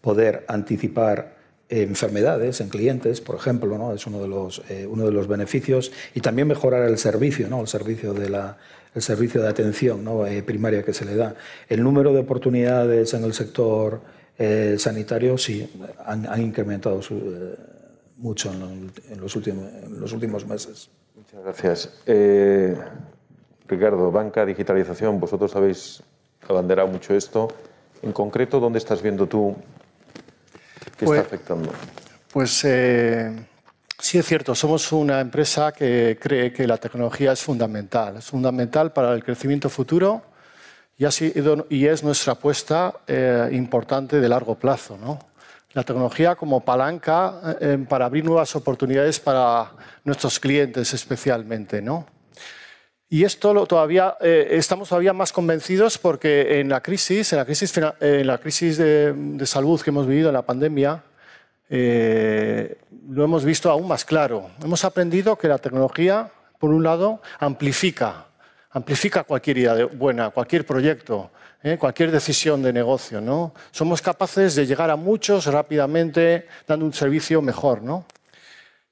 poder anticipar enfermedades en clientes, por ejemplo, ¿no? es uno de, los, uno de los beneficios, y también mejorar el servicio, ¿no? el servicio de la, el servicio de atención eh, primaria que se le da. El número de oportunidades en el sector eh, sanitario sí han, incrementado eh, mucho en, los últimos, los últimos meses. Muchas gracias. Ricardo, banca, digitalización, vosotros habéis abanderado mucho esto. En concreto, ¿dónde estás viendo tú que pues, está afectando? Pues Sí, es cierto, somos una empresa que cree que la tecnología es fundamental, es fundamental para el crecimiento futuro y, así, y es nuestra apuesta eh, importante de largo plazo. ¿no? La tecnología como palanca eh, para abrir nuevas oportunidades para nuestros clientes especialmente. ¿no? Y esto todavía, eh, estamos todavía más convencidos porque en la crisis, en la crisis, en la crisis de, de salud que hemos vivido en la pandemia, eh, lo hemos visto aún más claro. Hemos aprendido que la tecnología, por un lado, amplifica, amplifica cualquier idea buena, cualquier proyecto, ¿eh? cualquier decisión de negocio. ¿no? Somos capaces de llegar a muchos rápidamente, dando un servicio mejor. ¿no?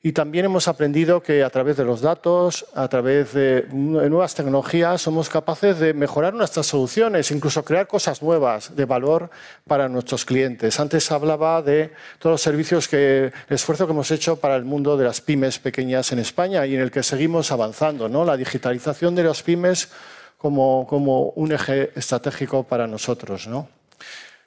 Y también hemos aprendido que a través de los datos, a través de nuevas tecnologías, somos capaces de mejorar nuestras soluciones, incluso crear cosas nuevas de valor para nuestros clientes. Antes hablaba de todos los servicios que, el esfuerzo que hemos hecho para el mundo de las pymes pequeñas en España y en el que seguimos avanzando. ¿no? La digitalización de las pymes como, como un eje estratégico para nosotros. ¿no?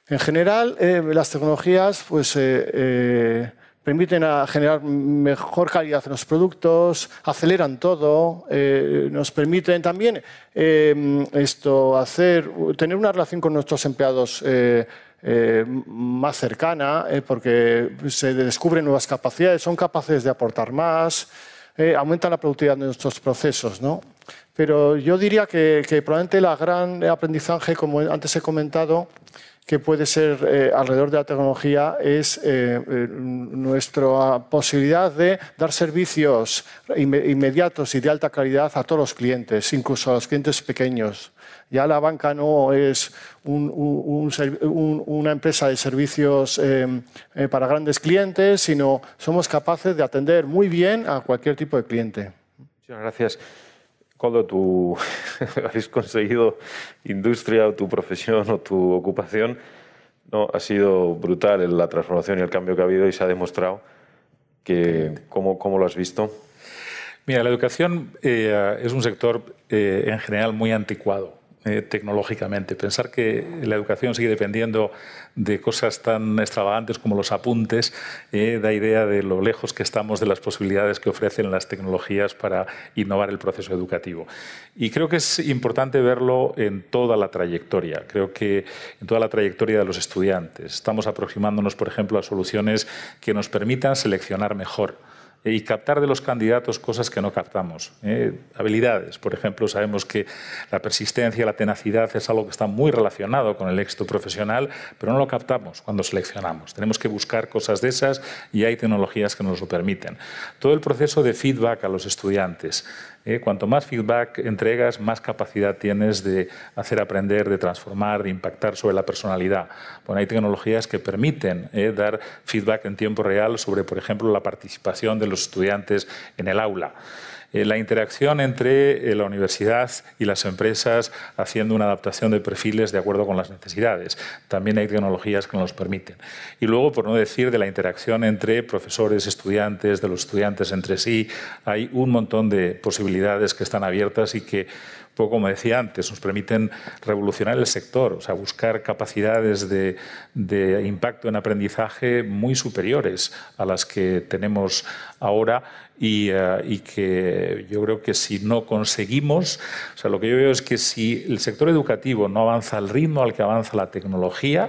En general, eh, las tecnologías, pues. Eh, eh, permiten generar mejor calidad en los productos, aceleran todo, eh, nos permiten también eh, esto, hacer, tener una relación con nuestros empleados eh, más cercana, porque se descubren nuevas capacidades, son capaces de aportar más, aumentan la productividad de nuestros procesos. ¿no? Pero yo diría que, que probablemente el gran aprendizaje, como antes he comentado, que puede ser eh, alrededor de la tecnología es eh, eh, nuestra posibilidad de dar servicios inmediatos y de alta calidad a todos los clientes, incluso a los clientes pequeños. Ya la banca no es una empresa de servicios para grandes clientes, sino somos capaces de atender muy bien a cualquier tipo de cliente. Muchas gracias cuando tú has conseguido industria o tu profesión o tu ocupación, ¿no? ha sido brutal en la transformación y el cambio que ha habido y se ha demostrado que cómo, cómo lo has visto. Mira, la educación eh, es un sector eh, en general muy anticuado. Eh, tecnológicamente. Pensar que la educación sigue dependiendo de cosas tan extravagantes como los apuntes eh, da idea de lo lejos que estamos de las posibilidades que ofrecen las tecnologías para innovar el proceso educativo. Y creo que es importante verlo en toda la trayectoria. Creo que en toda la trayectoria de los estudiantes. Estamos aproximándonos, por ejemplo, a soluciones que nos permitan seleccionar mejor y captar de los candidatos cosas que no captamos. ¿eh? Habilidades, por ejemplo, sabemos que la persistencia, la tenacidad es algo que está muy relacionado con el éxito profesional, pero no lo captamos cuando seleccionamos. Tenemos que buscar cosas de esas y hay tecnologías que nos lo permiten. Todo el proceso de feedback a los estudiantes. ¿Eh? cuanto más feedback entregas, más capacidad tienes de hacer aprender, de transformar, de impactar sobre la personalidad. Bueno, hay tecnologías que permiten ¿eh? dar feedback en tiempo real sobre, por ejemplo, la participación de los estudiantes en el aula. Eh, la interacción entre eh, la universidad y las empresas haciendo una adaptación de perfiles de acuerdo con las necesidades. También hay tecnologías que nos permiten. Y luego, por no decir de la interacción entre profesores, estudiantes, de los estudiantes entre sí, hay un montón de posibilidades que están abiertas y que poco como decía antes, nos permiten revolucionar el sector, o sea, buscar capacidades de, impacto en aprendizaje muy superiores a las que tenemos ahora eh, y, que yo creo que si no conseguimos, o sea, lo que yo veo es que si el sector educativo no avanza al ritmo al que avanza la tecnología,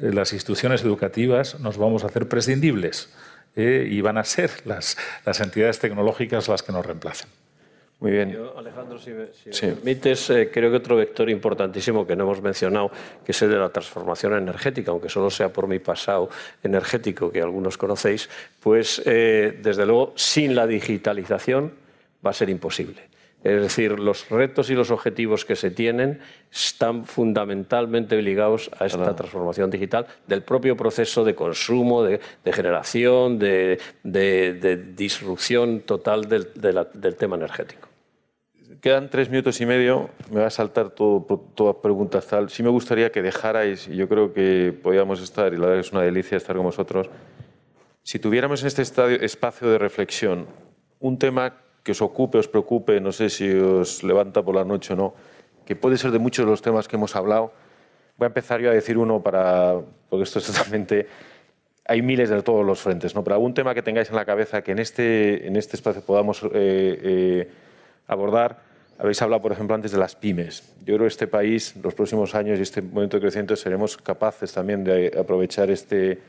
eh, las instituciones educativas nos vamos a hacer prescindibles eh, y van a ser las, las entidades tecnológicas las que nos reemplacen. Muy bien. Alejandro, si me, permites, eh, creo que otro vector importantísimo que no hemos mencionado, que es el de la transformación energética, aunque solo sea por mi pasado energético, que algunos conocéis, pues eh, desde luego sin la digitalización va a ser imposible. Es decir, los retos y los objetivos que se tienen están fundamentalmente ligados a esta transformación digital del propio proceso de consumo, de, generación, de, disrupción total del tema energético. Quedan tres minutos y medio. Me va a saltar todo, todas preguntas tal. Sí me gustaría que dejarais, y yo creo que podíamos estar, y la verdad es una delicia estar con vosotros, si tuviéramos en este estadio, espacio de reflexión un tema que os ocupe, os preocupe, no sé si os levanta por la noche o no, que puede ser de muchos de los temas que hemos hablado. Voy a empezar yo a decir uno para, porque esto es totalmente, hay miles de todos los frentes, ¿no? pero algún tema que tengáis en la cabeza que en este, en este espacio podamos eh, eh, abordar habéis hablado, por ejemplo, antes de las pymes. Yo creo que este país, los próximos años y este momento de crecimiento, seremos capaces también de aprovechar este,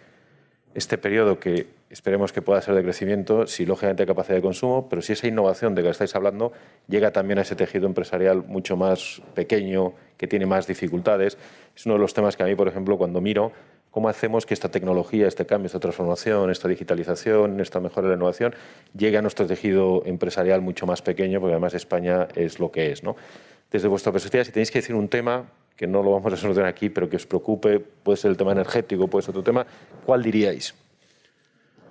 este periodo que esperemos que pueda ser de crecimiento, si lógicamente hay capacidad de consumo, pero si esa innovación de que estáis hablando llega también a ese tejido empresarial mucho más pequeño, que tiene más dificultades. Es uno de los temas que a mí, por ejemplo, cuando miro cómo hacemos que esta tecnología, este cambio, esta transformación, esta digitalización, esta mejora de la innovación llegue a nuestro tejido empresarial mucho más pequeño, porque además España es lo que es. ¿no? Desde vuestra perspectiva, si tenéis que decir un tema que no lo vamos a solucionar aquí, pero que os preocupe, puede ser el tema energético, puede ser otro tema, ¿cuál diríais?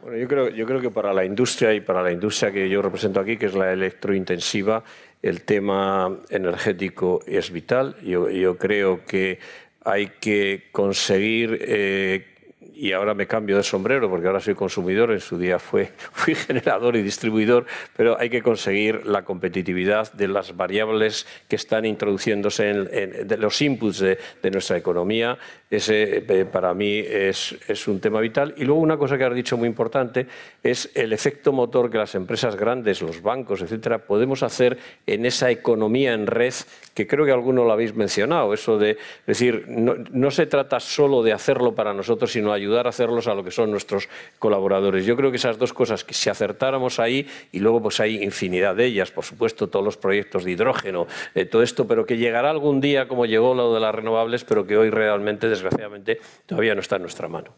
Bueno, yo creo, yo creo que para la industria y para la industria que yo represento aquí, que es la electrointensiva, el tema energético es vital. Yo, yo creo que hay que conseguir eh, y ahora me cambio de sombrero porque ahora soy consumidor, en su día fui generador y distribuidor, pero hay que conseguir la competitividad de las variables que están introduciéndose en, los inputs de, nuestra economía. Ese eh, para mí es, es, un tema vital. Y luego una cosa que has dicho muy importante es el efecto motor que las empresas grandes, los bancos, etcétera, podemos hacer en esa economía en red que creo que alguno lo habéis mencionado. Eso de, es decir, no, no se trata solo de hacerlo para nosotros, sino ayudar ayudar a hacerlos a lo que son nuestros colaboradores. Yo creo que esas dos cosas, que si acertáramos ahí, y luego pues hay infinidad de ellas, por supuesto, todos los proyectos de hidrógeno, eh, todo esto, pero que llegará algún día como llegó lo de las renovables, pero que hoy realmente, desgraciadamente, todavía no está en nuestra mano.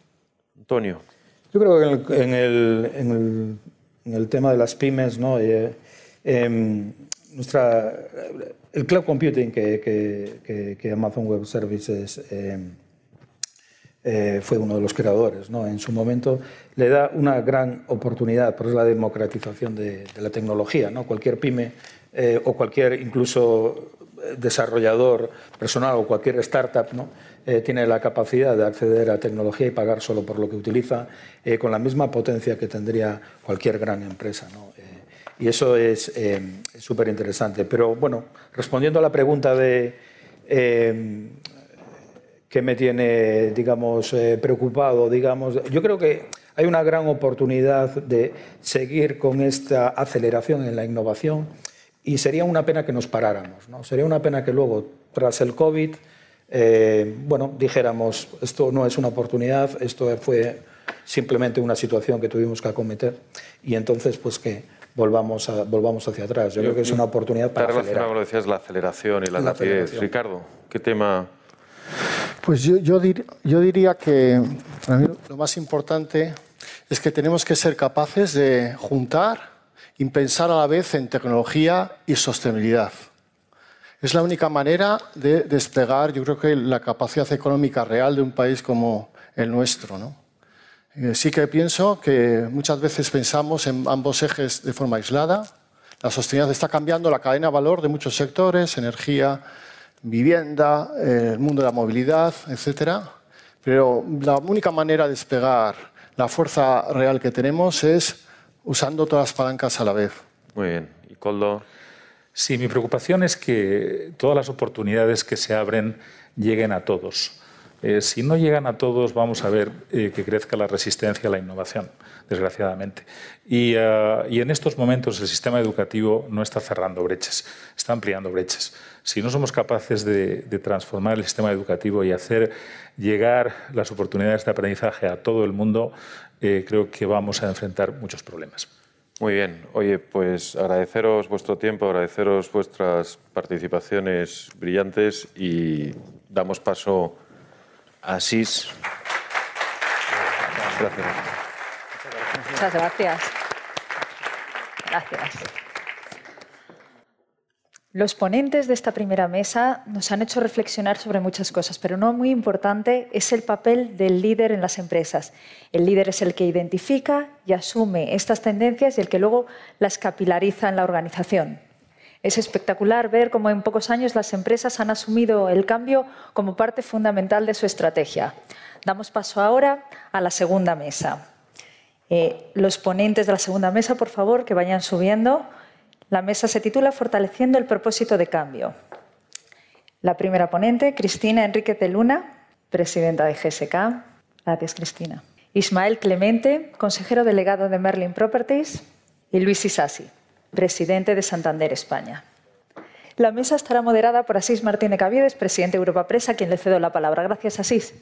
Antonio. Yo creo que en el, en el, tema de las pymes, ¿no? Eh, em, nuestra, el cloud computing que, Amazon Web Services em, eh, fue uno de los creadores ¿no? en su momento, le da una gran oportunidad, por la democratización de, la tecnología. ¿no? Cualquier pyme eh, o cualquier incluso eh, desarrollador personal o cualquier startup ¿no? tiene la capacidad de acceder a tecnología y pagar solo por lo que utiliza con la misma potencia que tendría cualquier gran empresa. ¿no? Y eso es súper interesante. Pero bueno, respondiendo a la pregunta de que me tiene, digamos, eh, preocupado, digamos. Yo creo que hay una gran oportunidad de seguir con esta aceleración en la innovación y sería una pena que nos paráramos, ¿no? Sería una pena que luego, tras el COVID, eh, bueno, dijéramos, esto no es una oportunidad, esto fue simplemente una situación que tuvimos que acometer y entonces, pues que volvamos, a, volvamos hacia atrás. Yo, creo que es una oportunidad para acelerar. Lo decías, la aceleración y la, rapidez. Ricardo, ¿qué tema pues yo, yo, diría que para mí lo más importante es que tenemos que ser capaces de juntar y pensar a la vez en tecnología y sostenibilidad. Es la única manera de despegar, yo creo que la capacidad económica real de un país como el nuestro. ¿no? Eh, sí que pienso que muchas veces pensamos en ambos ejes de forma aislada. La sostenibilidad está cambiando la cadena de valor de muchos sectores, energía, vivienda, eh, el mundo de la movilidad, etcétera. Pero la única manera de despegar la fuerza real que tenemos es usando todas las palancas a la vez. Muy bien. ¿Y Coldo? Sí, mi preocupación es que todas las oportunidades que se abren lleguen a todos. Eh, si no llegan a todos, vamos a ver eh, que crezca la resistencia a la innovación, desgraciadamente. Y, y, en estos momentos el sistema educativo no está cerrando brechas, está ampliando brechas. Si no somos capaces de, transformar el sistema educativo y hacer llegar las oportunidades de aprendizaje a todo el mundo, eh, creo que vamos a enfrentar muchos problemas. Muy bien. Oye, pues agradeceros vuestro tiempo, agradeceros vuestras participaciones brillantes y damos paso a SIS. Gracias. Muchas gracias. Gracias. Los ponentes de esta primera mesa nos han hecho reflexionar sobre muchas cosas, pero no muy importante es el papel del líder en las empresas. El líder es el que identifica y asume estas tendencias y el que luego las capilariza en la organización. Es espectacular ver cómo en pocos años las empresas han asumido el cambio como parte fundamental de su estrategia. Damos paso ahora a la segunda mesa. Eh, los ponentes de la segunda mesa, por favor, que vayan subiendo. La mesa se titula Fortaleciendo el propósito de cambio. La primera ponente, Cristina Enrique de Luna, presidenta de GSK. Gracias, Cristina. Ismael Clemente, consejero delegado de Merlin Properties. Y Luis Isasi, presidente de Santander España. La mesa estará moderada por Asís Martínez Caviedes, presidente de Europa Presa, a quien le cedo la palabra. Gracias, Asís.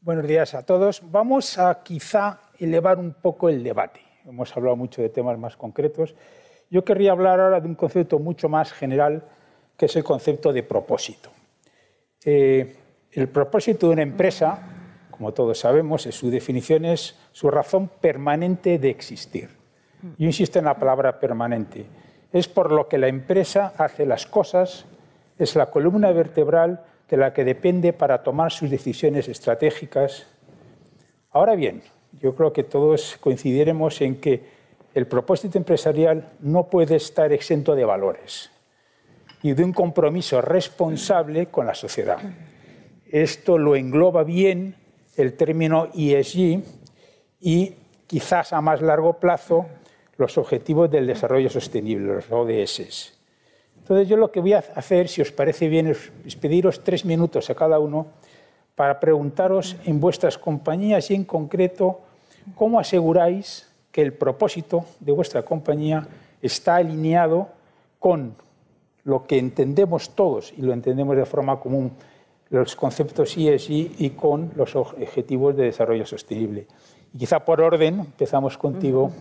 Buenos días a todos. Vamos a quizá elevar un poco el debate hemos hablado mucho de temas más concretos. Yo querría hablar ahora de un concepto mucho más general, que es el concepto de propósito. Eh, el propósito de una empresa, como todos sabemos, en su definición es su razón permanente de existir. Yo insisto en la palabra permanente. Es por lo que la empresa hace las cosas, es la columna vertebral de la que depende para tomar sus decisiones estratégicas. Ahora bien, yo creo que todos coincidiremos en que el propósito empresarial no puede estar exento de valores y de un compromiso responsable con la sociedad. Esto lo engloba bien el término ESG y quizás a más largo plazo los Objetivos del Desarrollo Sostenible, los ODS. Entonces yo lo que voy a hacer, si os parece bien, es pediros tres minutos a cada uno para preguntaros en vuestras compañías y en concreto cómo aseguráis que el propósito de vuestra compañía está alineado con lo que entendemos todos y lo entendemos de forma común, los conceptos ESG y con los objetivos de desarrollo sostenible. Y quizá por orden, empezamos contigo,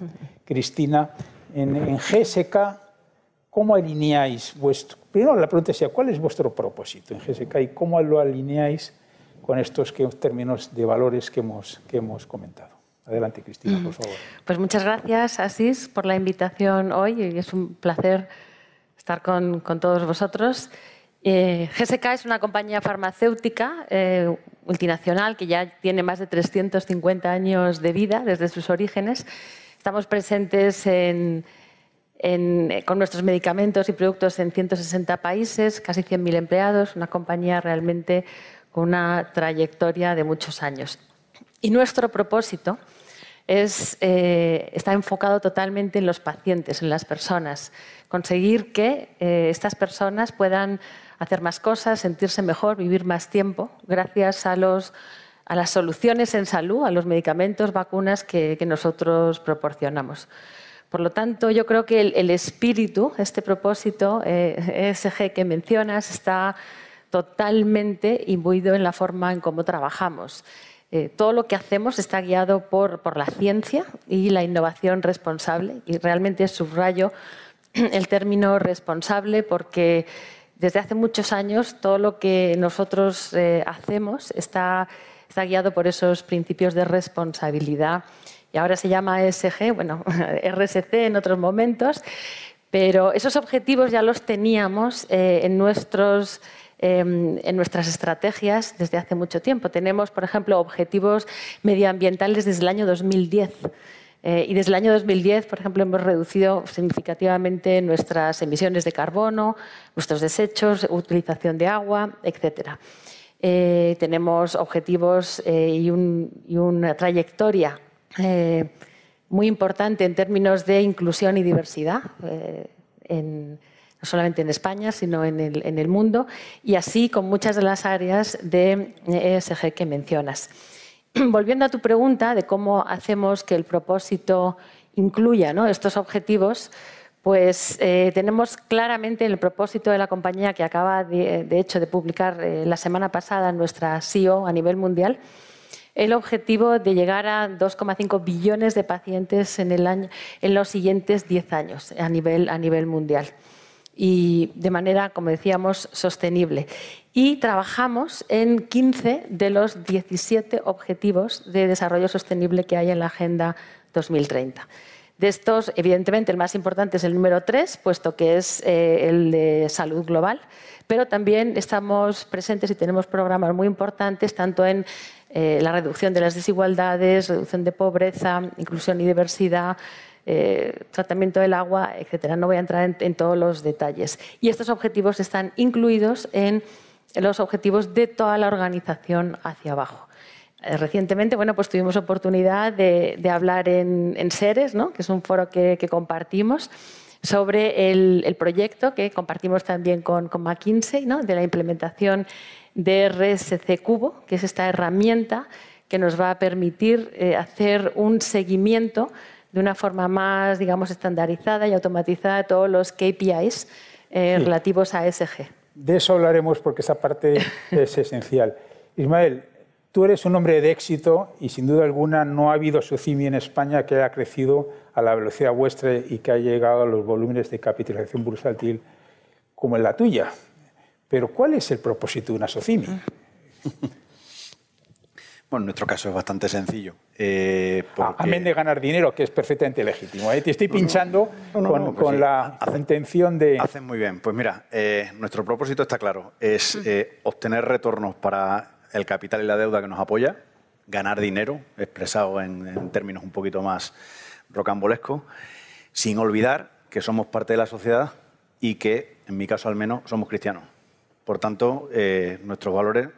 Cristina, en, en GSK, ¿cómo alineáis vuestro... Primero la pregunta sería, ¿cuál es vuestro propósito en GSK y cómo lo alineáis con estos términos de valores que hemos, que hemos comentado. Adelante, Cristina, por favor. Pues muchas gracias, Asís, por la invitación hoy. Es un placer estar con, con todos vosotros. Eh, GSK es una compañía farmacéutica eh, multinacional que ya tiene más de 350 años de vida desde sus orígenes. Estamos presentes en, en, con nuestros medicamentos y productos en 160 países, casi 100.000 empleados, una compañía realmente con una trayectoria de muchos años. Y nuestro propósito es, eh, está enfocado totalmente en los pacientes, en las personas. Conseguir que eh, estas personas puedan hacer más cosas, sentirse mejor, vivir más tiempo, gracias a, los, a las soluciones en salud, a los medicamentos, vacunas que, nosotros proporcionamos. Por lo tanto, yo creo que el, espíritu, este propósito eh, ESG que mencionas, está totalmente imbuido en la forma en cómo trabajamos. Eh, todo lo que hacemos está guiado por, por, la ciencia y la innovación responsable y realmente subrayo el término responsable porque desde hace muchos años todo lo que nosotros eh, hacemos está, guiado por esos principios de responsabilidad y ahora se llama ESG, bueno, RSC en otros momentos, pero esos objetivos ya los teníamos eh, en nuestros Em, en nuestras estrategias desde hace mucho tiempo. Tenemos, por ejemplo, objetivos medioambientales desde el año 2010. Eh, y desde el año 2010, por ejemplo, hemos reducido significativamente nuestras emisiones de carbono, nuestros desechos, utilización de agua, etc. Eh, tenemos objetivos eh, y, una trayectoria muy importante en términos de inclusión y diversidad, no solamente en España, sino en el, en el mundo, y así con muchas de las áreas de ESG que mencionas. volviendo a tu pregunta de cómo hacemos que el propósito incluya estos objetivos, pues eh, tenemos claramente el propósito de la compañía que acaba de, hecho de publicar eh, la semana pasada nuestra CEO a nivel mundial, el objetivo de llegar a 2,5 billones de pacientes en, en los siguientes 10 años a nivel, a nivel mundial y de manera, como decíamos, sostenible y trabajamos en 15 de los 17 objetivos de desarrollo sostenible que hay en la Agenda 2030. De estos, evidentemente, el más importante es el número 3, puesto que es eh, el de salud global, pero también estamos presentes y tenemos programas muy importantes tanto en eh, la reducción de las desigualdades, reducción de pobreza, inclusión y diversidad, eh, tratamiento del agua, etcétera. No voy a entrar en todos los detalles. Y estos objetivos están incluidos en los objetivos de toda la organización hacia abajo. Eh, recientemente bueno, pues tuvimos oportunidad de, hablar en, en, SERES, ¿no? que es un foro que, compartimos, sobre el, proyecto que compartimos también con, con McKinsey, ¿no? de la implementación de RSC Cubo, que es esta herramienta que nos va a permitir eh, hacer un seguimiento de una forma más, digamos, estandarizada y automatizada de todos los KPIs eh, relativos a ESG. De eso hablaremos porque esa parte es esencial. Ismael, tú eres un hombre de éxito y sin duda alguna no ha habido SOCIMI en España que haya crecido a la velocidad vuestra y que haya llegado a los volúmenes de capitalización bursátil como en la tuya. Pero ¿cuál es el propósito de una SOCIMI? Bueno, en nuestro caso es bastante sencillo. Eh, Amén de ganar dinero, que es perfectamente legítimo. ¿eh? Te estoy pinchando con, pues la intención de... Hacen muy bien. Pues mira, eh, nuestro propósito está claro. Es eh, obtener retornos para el capital y la deuda que nos apoya, ganar dinero, expresado en, en términos un poquito más rocambolescos, sin olvidar que somos parte de la sociedad y que, en mi caso al menos, somos cristianos. Por tanto, nuestros valores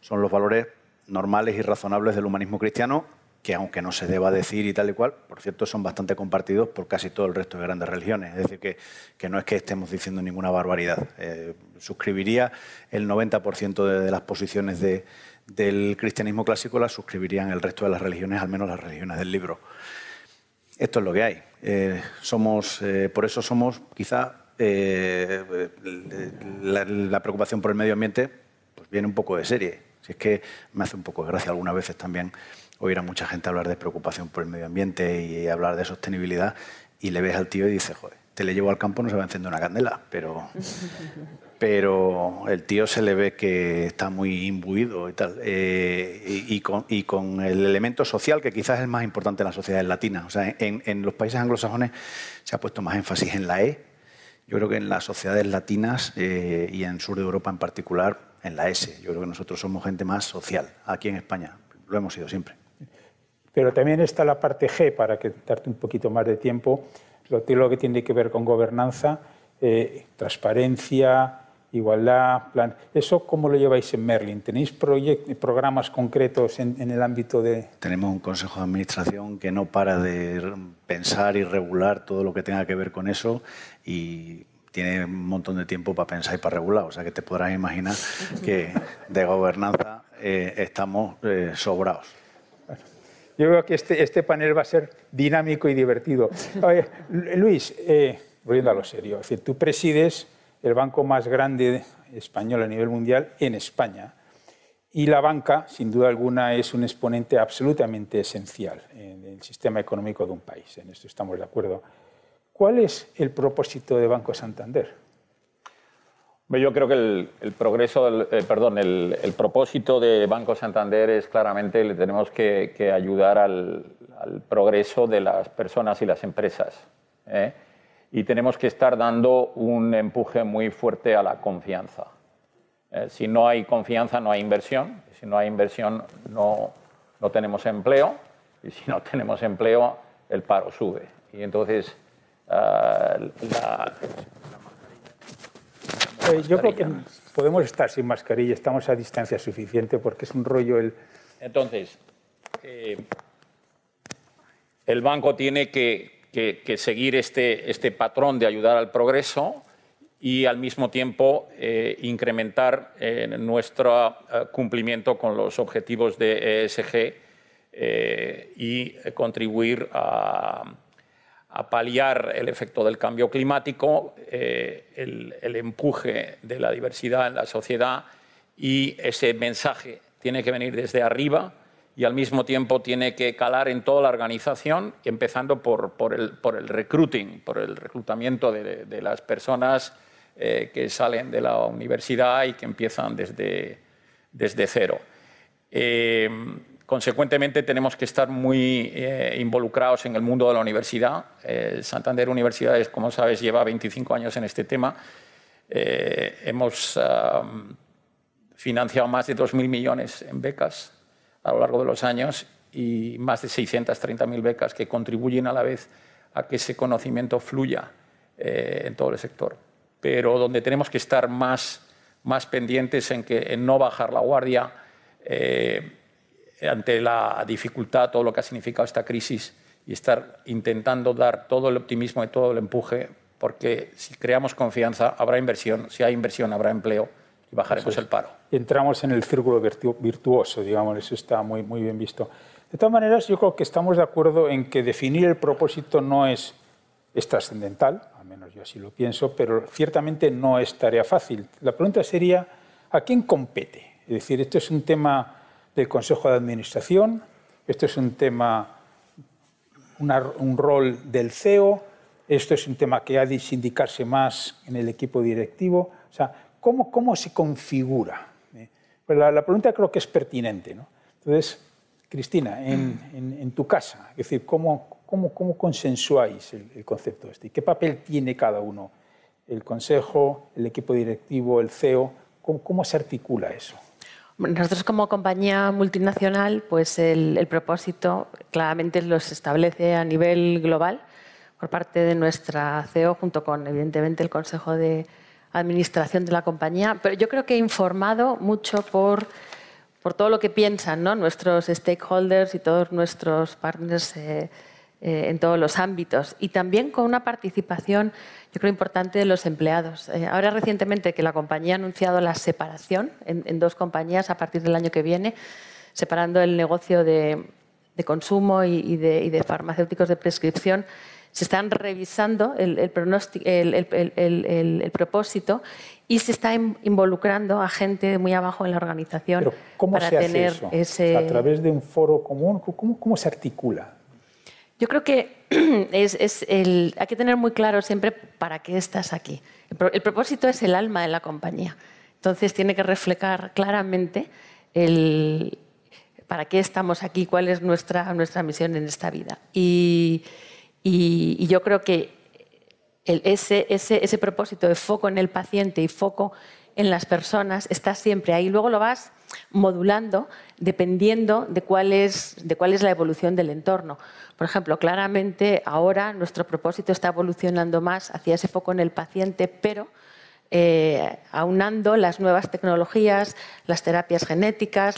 son los valores normales y razonables del humanismo cristiano, que aunque no se deba decir y tal y cual, por cierto, son bastante compartidos por casi todo el resto de grandes religiones. Es decir, que, no es que estemos diciendo ninguna barbaridad. Eh, suscribiría el 90% de, las posiciones de, del cristianismo clásico, las suscribirían el resto de las religiones, al menos las religiones del libro. Esto es lo que hay. Eh, somos, eh, por eso somos quizá la, la preocupación por el medio ambiente pues viene un poco de serie si es que me hace un poco de gracia algunas veces también oír a mucha gente hablar de preocupación por el medio ambiente y hablar de sostenibilidad y le ves al tío y dices, joder, te le llevo al campo no se va a encender una candela, pero, pero el tío se le ve que está muy imbuido y tal, eh, y, con, y, con, el elemento social que quizás es el más importante en las sociedades latinas. O sea, en, en los países anglosajones se ha puesto más énfasis en la E. Yo creo que en las sociedades latinas eh, y en sur de Europa en particular en la S. Yo creo que nosotros somos gente más social aquí en España. Lo hemos sido siempre. Pero también está la parte G, para que darte un poquito más de tiempo, lo, que tiene que ver con gobernanza, eh, transparencia, igualdad, plan. ¿Eso cómo lo lleváis en Merlin? ¿Tenéis programas concretos en, en, el ámbito de...? Tenemos un consejo de administración que no para de pensar y regular todo lo que tenga que ver con eso y tiene un montón de tiempo para pensar y para regular. O sea que te podrás imaginar que de gobernanza eh, estamos eh, sobrados. yo creo que este, este panel va a ser dinámico y divertido. Luis, eh, volviendo a lo serio, es decir, tú presides el banco más grande español a nivel mundial en España. Y la banca, sin duda alguna, es un exponente absolutamente esencial en el sistema económico de un país. En esto estamos de acuerdo. ¿Cuál es el propósito de Banco Santander? Yo creo que el, progreso, eh, perdón, el, propósito de Banco Santander es claramente le tenemos que, ayudar al, progreso de las personas y las empresas. ¿eh? Y tenemos que estar dando un empuje muy fuerte a la confianza. ¿eh? si no hay confianza, no hay inversión. Si no hay inversión, no, no tenemos empleo. Y si no tenemos empleo, el paro sube. Y entonces la, eh, Yo creo que podemos estar sin mascarilla, estamos a distancia suficiente porque es un rollo el... Entonces, eh, el banco tiene que, seguir este, este, patrón de ayudar al progreso y al mismo tiempo eh, incrementar nuestro cumplimiento con los objetivos de ESG y contribuir a a paliar el efecto del cambio climático, eh, el, empuje de la diversidad en la sociedad y ese mensaje tiene que venir desde arriba y al mismo tiempo tiene que calar en toda la organización, empezando por, el, por el, recruiting, por el reclutamiento de, las personas eh, que salen de la universidad y que empiezan desde, desde cero. Eh, Consecuentemente, tenemos que estar muy eh, involucrados en el mundo de la universidad. Eh, Santander Universidades, como sabes, lleva 25 años en este tema. Eh, hemos financiado más de 2.000 millones en becas a lo largo de los años y más de 630.000 becas que contribuyen a la vez a que ese conocimiento fluya en todo el sector. Pero donde tenemos que estar más, más pendientes en, que, no bajar la guardia, ante la dificultad, todo lo que ha significado esta crisis y estar intentando dar todo el optimismo y todo el empuje, porque si creamos confianza habrá inversión, si hay inversión habrá empleo y bajaremos el paro. Entramos en el círculo virtuoso, digamos, eso está muy, muy bien visto. De todas maneras, yo creo que estamos de acuerdo en que definir el propósito no es, es trascendental, al menos yo así lo pienso, pero ciertamente no es tarea fácil. La pregunta sería, ¿a quién compete? Es decir, esto es un tema del Consejo de Administración. Esto es un tema, un rol del CEO. Esto es un tema que ha de sindicarse más en el equipo directivo. O sea, ¿cómo, cómo se configura? Eh, pues la, pregunta creo que es pertinente. ¿no? Entonces, Cristina, en, en, tu casa, es decir, ¿cómo, cómo, cómo consensuáis el, el, concepto este? ¿Qué papel tiene cada uno? El Consejo, el equipo directivo, el CEO, ¿cómo, cómo se articula eso? Nosotros como compañía multinacional, pues el, propósito claramente los establece a nivel global por parte de nuestra CEO junto con evidentemente el Consejo de Administración de la compañía, pero yo creo que informado mucho por, por todo lo que piensan ¿no? nuestros stakeholders y todos nuestros partners eh, eh, en todos los ámbitos y también con una participación yo creo, importante de los empleados. Eh, ahora recientemente que la compañía ha anunciado la separación en, dos compañías a partir del año que viene, separando el negocio de, consumo y, de, farmacéuticos de prescripción, se están revisando el, el, propósito y se está involucrando a gente muy abajo en la organización ¿cómo para se tener hace eso? ese... ¿A través de un foro común? ¿Cómo, cómo se articula? Yo creo que hay que tener muy claro siempre para qué estás aquí. El, propósito es el alma de la compañía. Entonces tiene que reflejar claramente para qué estamos aquí, cuál es nuestra, nuestra misión en esta vida. Y, y, yo creo que ese, ese, ese propósito de foco en el paciente y foco en las personas está siempre ahí. Luego lo vas modulando dependiendo de cuál es, de cuál es la evolución del entorno. Por ejemplo, claramente ahora nuestro propósito está evolucionando más hacia ese foco en el paciente, pero eh, aunando las nuevas tecnologías, las terapias genéticas,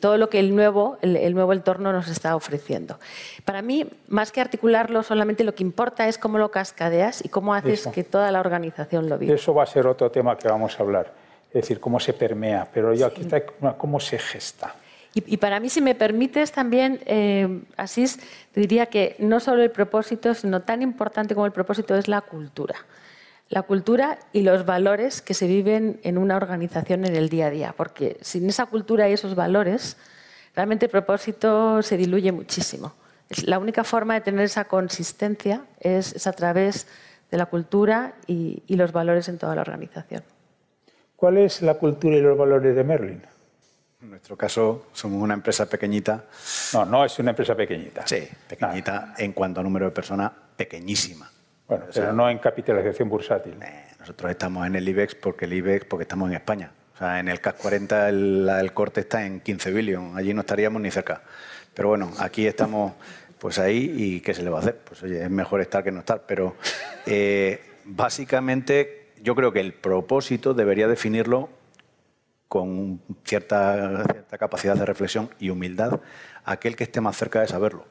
todo lo que el nuevo, el, nuevo entorno nos está ofreciendo. Para mí, más que articularlo, solamente lo que importa es cómo lo cascadeas y cómo haces que toda la organización lo viva. Eso va a ser otro tema que vamos a hablar, es decir, cómo se permea, pero yo aquí está cómo se gesta. Y, para mí, si me permites también, eh, Asís, te diría que no solo el propósito, sino tan importante como el propósito es la cultura. La cultura y los valores que se viven en una organización en el día a día. Porque sin esa cultura y esos valores, realmente el propósito se diluye muchísimo. La única forma de tener esa consistencia es, a través de la cultura y los valores en toda la organización. ¿Cuál es la cultura y los valores de Merlin? En nuestro caso, somos una empresa pequeñita. No, no es una empresa pequeñita. Sí, pequeñita en cuanto a número de personas, pequeñísima. Bueno, pero no en capitalización bursátil. Eh, nosotros estamos en el IBEX porque el IBEX porque estamos en España. O sea, en el CAC 40 el, corte está en 15 billones. Allí no estaríamos ni cerca. Pero bueno, aquí estamos pues ahí, ¿y qué se le va a hacer? Pues oye, es mejor estar que no estar. Pero eh, básicamente yo creo que el propósito debería definirlo con cierta, cierta, capacidad de reflexión y humildad aquel que esté más cerca de saberlo.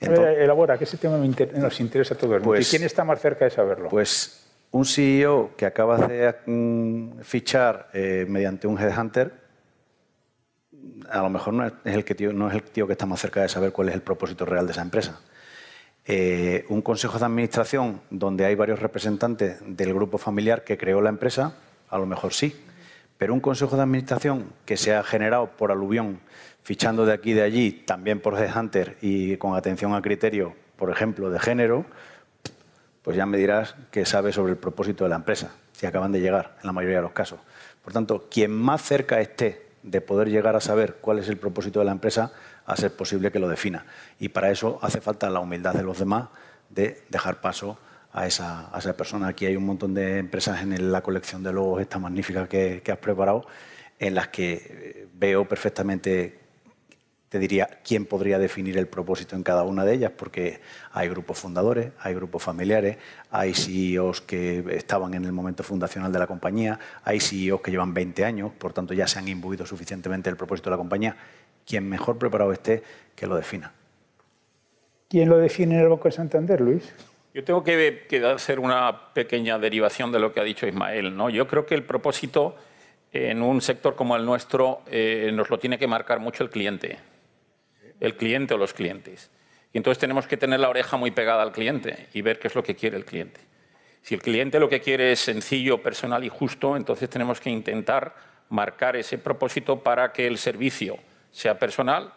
Entonces, Elabora, que ese tema nos interesa a todos. Pues, ¿Quién está más cerca de saberlo? Pues un CEO que acabas de mm, fichar eh, mediante un headhunter, a lo mejor no es, el que tío, no es el tío que está más cerca de saber cuál es el propósito real de esa empresa. Eh, un consejo de administración donde hay varios representantes del grupo familiar que creó la empresa, a lo mejor sí. Pero un consejo de administración que se ha generado por aluvión, fichando de aquí y de allí, también por headhunter y con atención a criterio, por ejemplo, de género, pues ya me dirás qué sabes sobre el propósito de la empresa, si acaban de llegar, en la mayoría de los casos. Por tanto, quien más cerca esté de poder llegar a saber cuál es el propósito de la empresa, a ser posible que lo defina. Y para eso hace falta la humildad de los demás de dejar paso a esa, persona. Aquí hay un montón de empresas en la colección de logos esta magnífica que, que has preparado, en las que eh, veo perfectamente te diría quién podría definir el propósito en cada una de ellas, porque hay grupos fundadores, hay grupos familiares, hay CEOs que estaban en el momento fundacional de la compañía, hay CEOs que llevan 20 años, por tanto ya se han imbuido suficientemente el propósito de la compañía. Quien mejor preparado esté, que lo defina. ¿Quién lo define en el Banco de Santander, Luis? Yo tengo que, hacer una pequeña derivación de lo que ha dicho Ismael. ¿no? Yo creo que el propósito en un sector como el nuestro eh, nos lo tiene que marcar mucho el cliente el cliente o los clientes. Y entonces tenemos que tener la oreja muy pegada al cliente y ver qué es lo que quiere el cliente. Si el cliente lo que quiere es sencillo, personal y justo, entonces tenemos que intentar marcar ese propósito para que el servicio sea personal,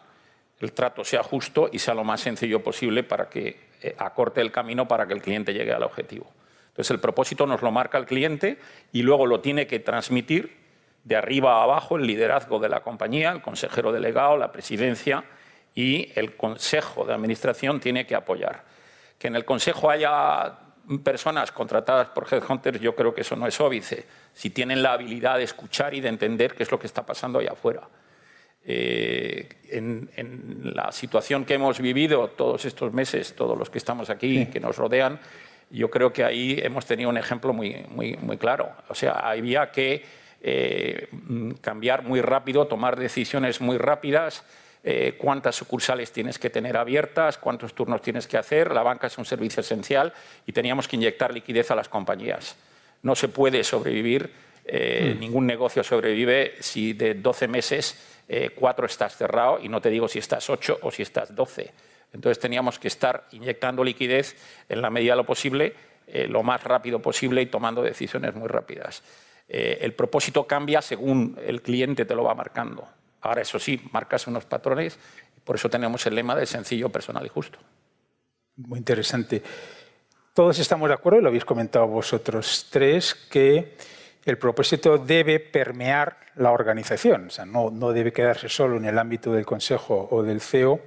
el trato sea justo y sea lo más sencillo posible para que eh, acorte el camino para que el cliente llegue al objetivo. Entonces el propósito nos lo marca el cliente y luego lo tiene que transmitir de arriba a abajo el liderazgo de la compañía, el consejero delegado, la presidencia y el Consejo de Administración tiene que apoyar. Que en el Consejo haya personas contratadas por headhunters, yo creo que eso no es óbice, si tienen la habilidad de escuchar y de entender qué es lo que está pasando allá afuera. Eh, en, la situación que hemos vivido todos estos meses, todos los que estamos aquí, que nos rodean, yo creo que ahí hemos tenido un ejemplo muy, muy, muy claro. O sea, había que eh, cambiar muy rápido, tomar decisiones muy rápidas, eh, cuántas sucursales tienes que tener abiertas, cuántos turnos tienes que hacer. La banca es un servicio esencial y teníamos que inyectar liquidez a las compañías. No se puede sobrevivir, eh, hmm. ningún negocio sobrevive si de 12 meses eh, cuatro estás cerrado y no te digo si estás 8 o si estás 12. Entonces teníamos que estar inyectando liquidez en la medida de lo posible, lo más rápido posible y tomando decisiones muy rápidas. el propósito cambia según el cliente te lo va marcando. Ahora, eso sí, marcas unos patrones y por eso tenemos el lema de sencillo, personal y justo. Muy interesante. Todos estamos de acuerdo, lo habéis comentado vosotros tres, que el propósito debe permear la organización, o sea, no, no debe quedarse solo en el ámbito del Consejo o del CEO.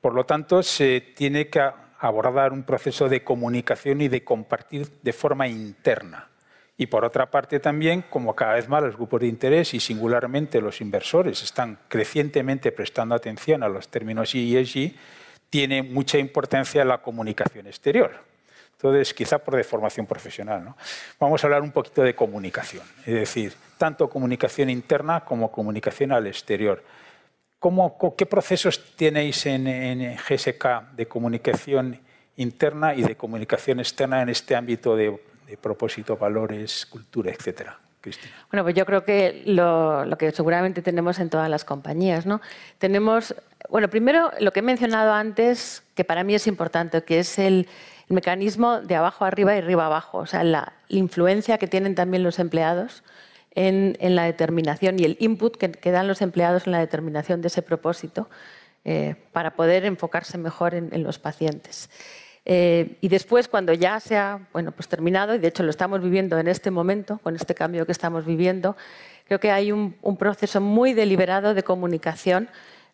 Por lo tanto, se tiene que abordar un proceso de comunicación y de compartir de forma interna. Y por otra parte también, como cada vez más los grupos de interés y singularmente los inversores están crecientemente prestando atención a los términos ESG, tiene mucha importancia la comunicación exterior. Entonces, quizá por deformación profesional. ¿no? Vamos a hablar un poquito de comunicación, es decir, tanto comunicación interna como comunicación al exterior. ¿Cómo, ¿Qué procesos tenéis en, en GSK de comunicación interna y de comunicación externa en este ámbito de propósito, valores, cultura, etcétera. Cristina. Bueno, pues yo creo que lo, que seguramente tenemos en todas las compañías, ¿no? Tenemos, bueno, primero lo que he mencionado antes, que para mí es importante, que es el, mecanismo de abajo arriba y arriba abajo, o sea, la, influencia que tienen también los empleados en, la determinación y el input que, dan los empleados en la determinación de ese propósito eh, para poder enfocarse mejor en los pacientes. Eh, y después, cuando ya se ha bueno, pues terminado, y de hecho lo estamos viviendo en este momento, con este cambio que estamos viviendo, creo que hay un, proceso muy deliberado de comunicación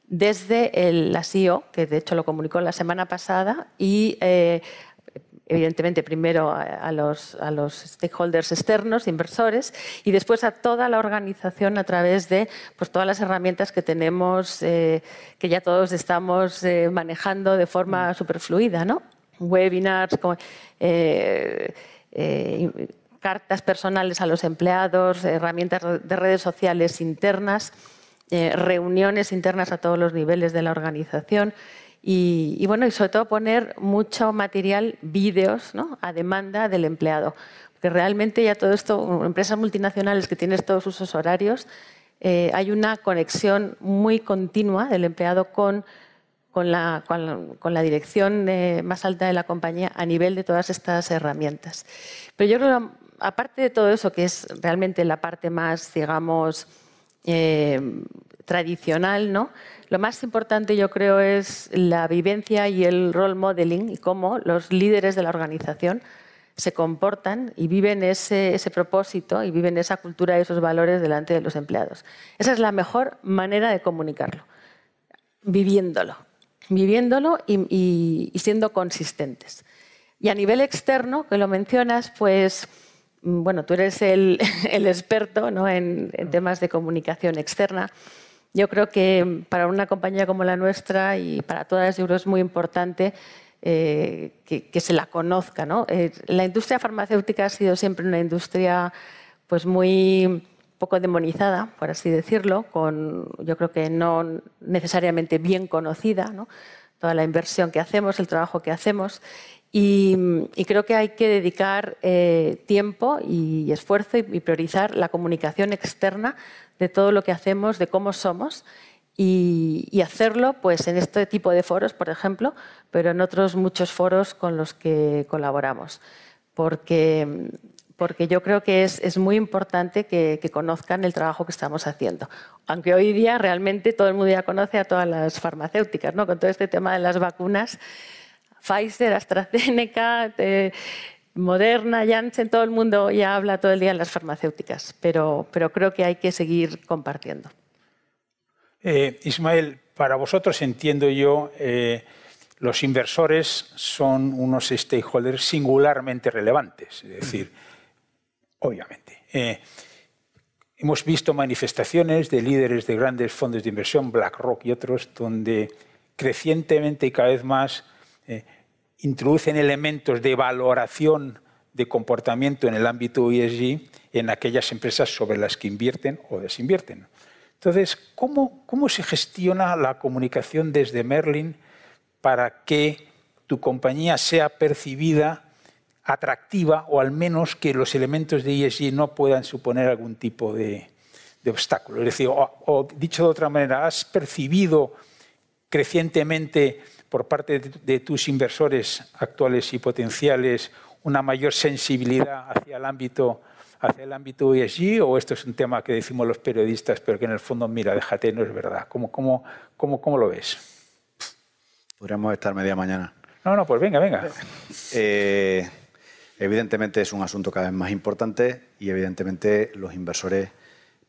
desde el, la CEO, que de hecho lo comunicó la semana pasada, y eh, evidentemente primero a, los, stakeholders externos, inversores, y después a toda la organización a través de pues, todas las herramientas que tenemos, eh, que ya todos estamos eh, manejando de forma superfluida, ¿no? Webinars, eh, cartas personales a los empleados, herramientas de redes sociales internas, reuniones internas a todos los niveles de la organización. Y, bueno, y sobre todo poner mucho material, vídeos, ¿no? a demanda del empleado. Porque realmente ya todo esto, empresas multinacionales que tienen todos sus horarios, eh, hay una conexión muy continua del empleado con, con, la, con, la, dirección más alta de la compañía a nivel de todas estas herramientas. Pero yo creo, aparte de todo eso, que es realmente la parte más, digamos, eh, tradicional, ¿no? Lo más importante yo creo es la vivencia y el role modeling y cómo los líderes de la organización se comportan y viven ese, propósito y viven esa cultura y esos valores delante de los empleados. Esa es la mejor manera de comunicarlo, viviéndolo, viviéndolo y, siendo consistentes. Y a nivel externo, que lo mencionas, pues, bueno, tú eres el, experto en temas de comunicación externa. Yo creo que para una compañía como la nuestra y para todas Euro es muy importante eh, que, se la conozca. Eh, la industria farmacéutica ha sido siempre una industria pues muy poco demonizada, por así decirlo, con, yo creo que no necesariamente bien conocida, toda la inversión que hacemos, el trabajo que hacemos. Y, creo que hay que dedicar eh, tiempo y esfuerzo y priorizar la comunicación externa de todo lo que hacemos, de cómo somos y, hacerlo pues, en este tipo de foros, por ejemplo, pero en otros muchos foros con los que colaboramos. Porque, porque yo creo que es, es muy importante que, conozcan el trabajo que estamos haciendo. Aunque hoy día realmente todo el mundo ya conoce a todas las farmacéuticas, ¿no? con todo este tema de las vacunas. Pfizer, AstraZeneca, Moderna, Janssen, todo el mundo ya habla todo el día en las farmacéuticas, pero, pero creo que hay que seguir compartiendo. Eh, Ismael, para vosotros entiendo yo, eh, los inversores son unos stakeholders singularmente relevantes, es decir, obviamente. Eh, hemos visto manifestaciones de líderes de grandes fondos de inversión, BlackRock y otros, donde crecientemente y cada vez más introducen elementos de valoración de comportamiento en el ámbito ESG en aquellas empresas sobre las que invierten o desinvierten. Entonces, ¿cómo, cómo se gestiona la comunicación desde Merlin para que tu compañía sea percibida atractiva o al menos que los elementos de ESG no puedan suponer algún tipo de, obstáculo? Es decir, o dicho de otra manera, ¿has percibido crecientemente por parte de, tus inversores actuales y potenciales una mayor sensibilidad hacia el ámbito hacia el ámbito ESG o esto es un tema que decimos los periodistas pero que en el fondo mira déjate no es verdad cómo cómo cómo, cómo lo ves podríamos estar media mañana. No no pues venga venga. Eh, evidentemente es un asunto cada vez más importante y evidentemente los inversores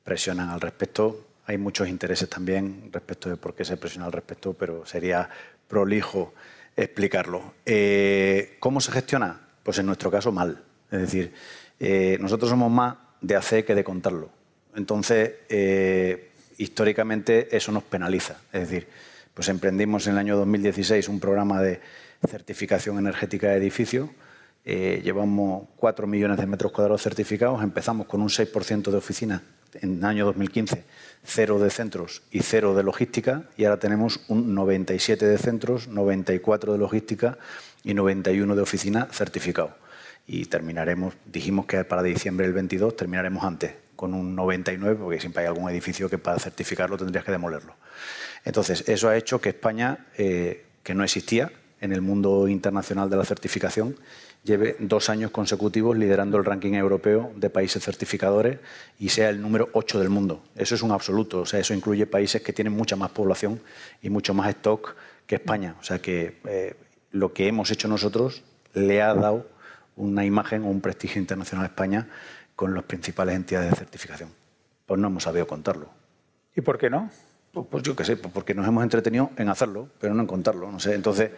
presionan al respecto. Hay muchos intereses también respecto de por qué se presiona al respecto pero sería prolijo explicarlo. Eh, ¿Cómo se gestiona? Pues en nuestro caso mal. Es decir, eh, nosotros somos más de hacer que de contarlo. Entonces, eh, históricamente eso nos penaliza. Es decir, pues emprendimos en el año 2016 un programa de certificación energética de edificios. llevamos 4 millones de metros cuadrados certificados. Empezamos con un 6% de oficinas en el año 2015 cero de centros y cero de logística, y ahora tenemos un 97 de centros, 94 de logística y 91 de oficina certificado. Y terminaremos, dijimos que para diciembre del 22 terminaremos antes, con un 99, porque siempre hay algún edificio que para certificarlo tendrías que demolerlo. Entonces, eso ha hecho que España, eh, que no existía en el mundo internacional de la certificación, lleve dos años consecutivos liderando el ranking europeo de países certificadores y sea el número 8 del mundo. Eso es un absoluto, o sea, eso incluye países que tienen mucha más población y mucho más stock que España. O sea que eh, lo que hemos hecho nosotros le ha dado una imagen o un prestigio internacional a España con las principales entidades de certificación. Pues no hemos sabido contarlo. ¿Y por qué no? Pues, pues yo qué sé, pues porque nos hemos entretenido en hacerlo, pero no en contarlo. No sé. Entonces,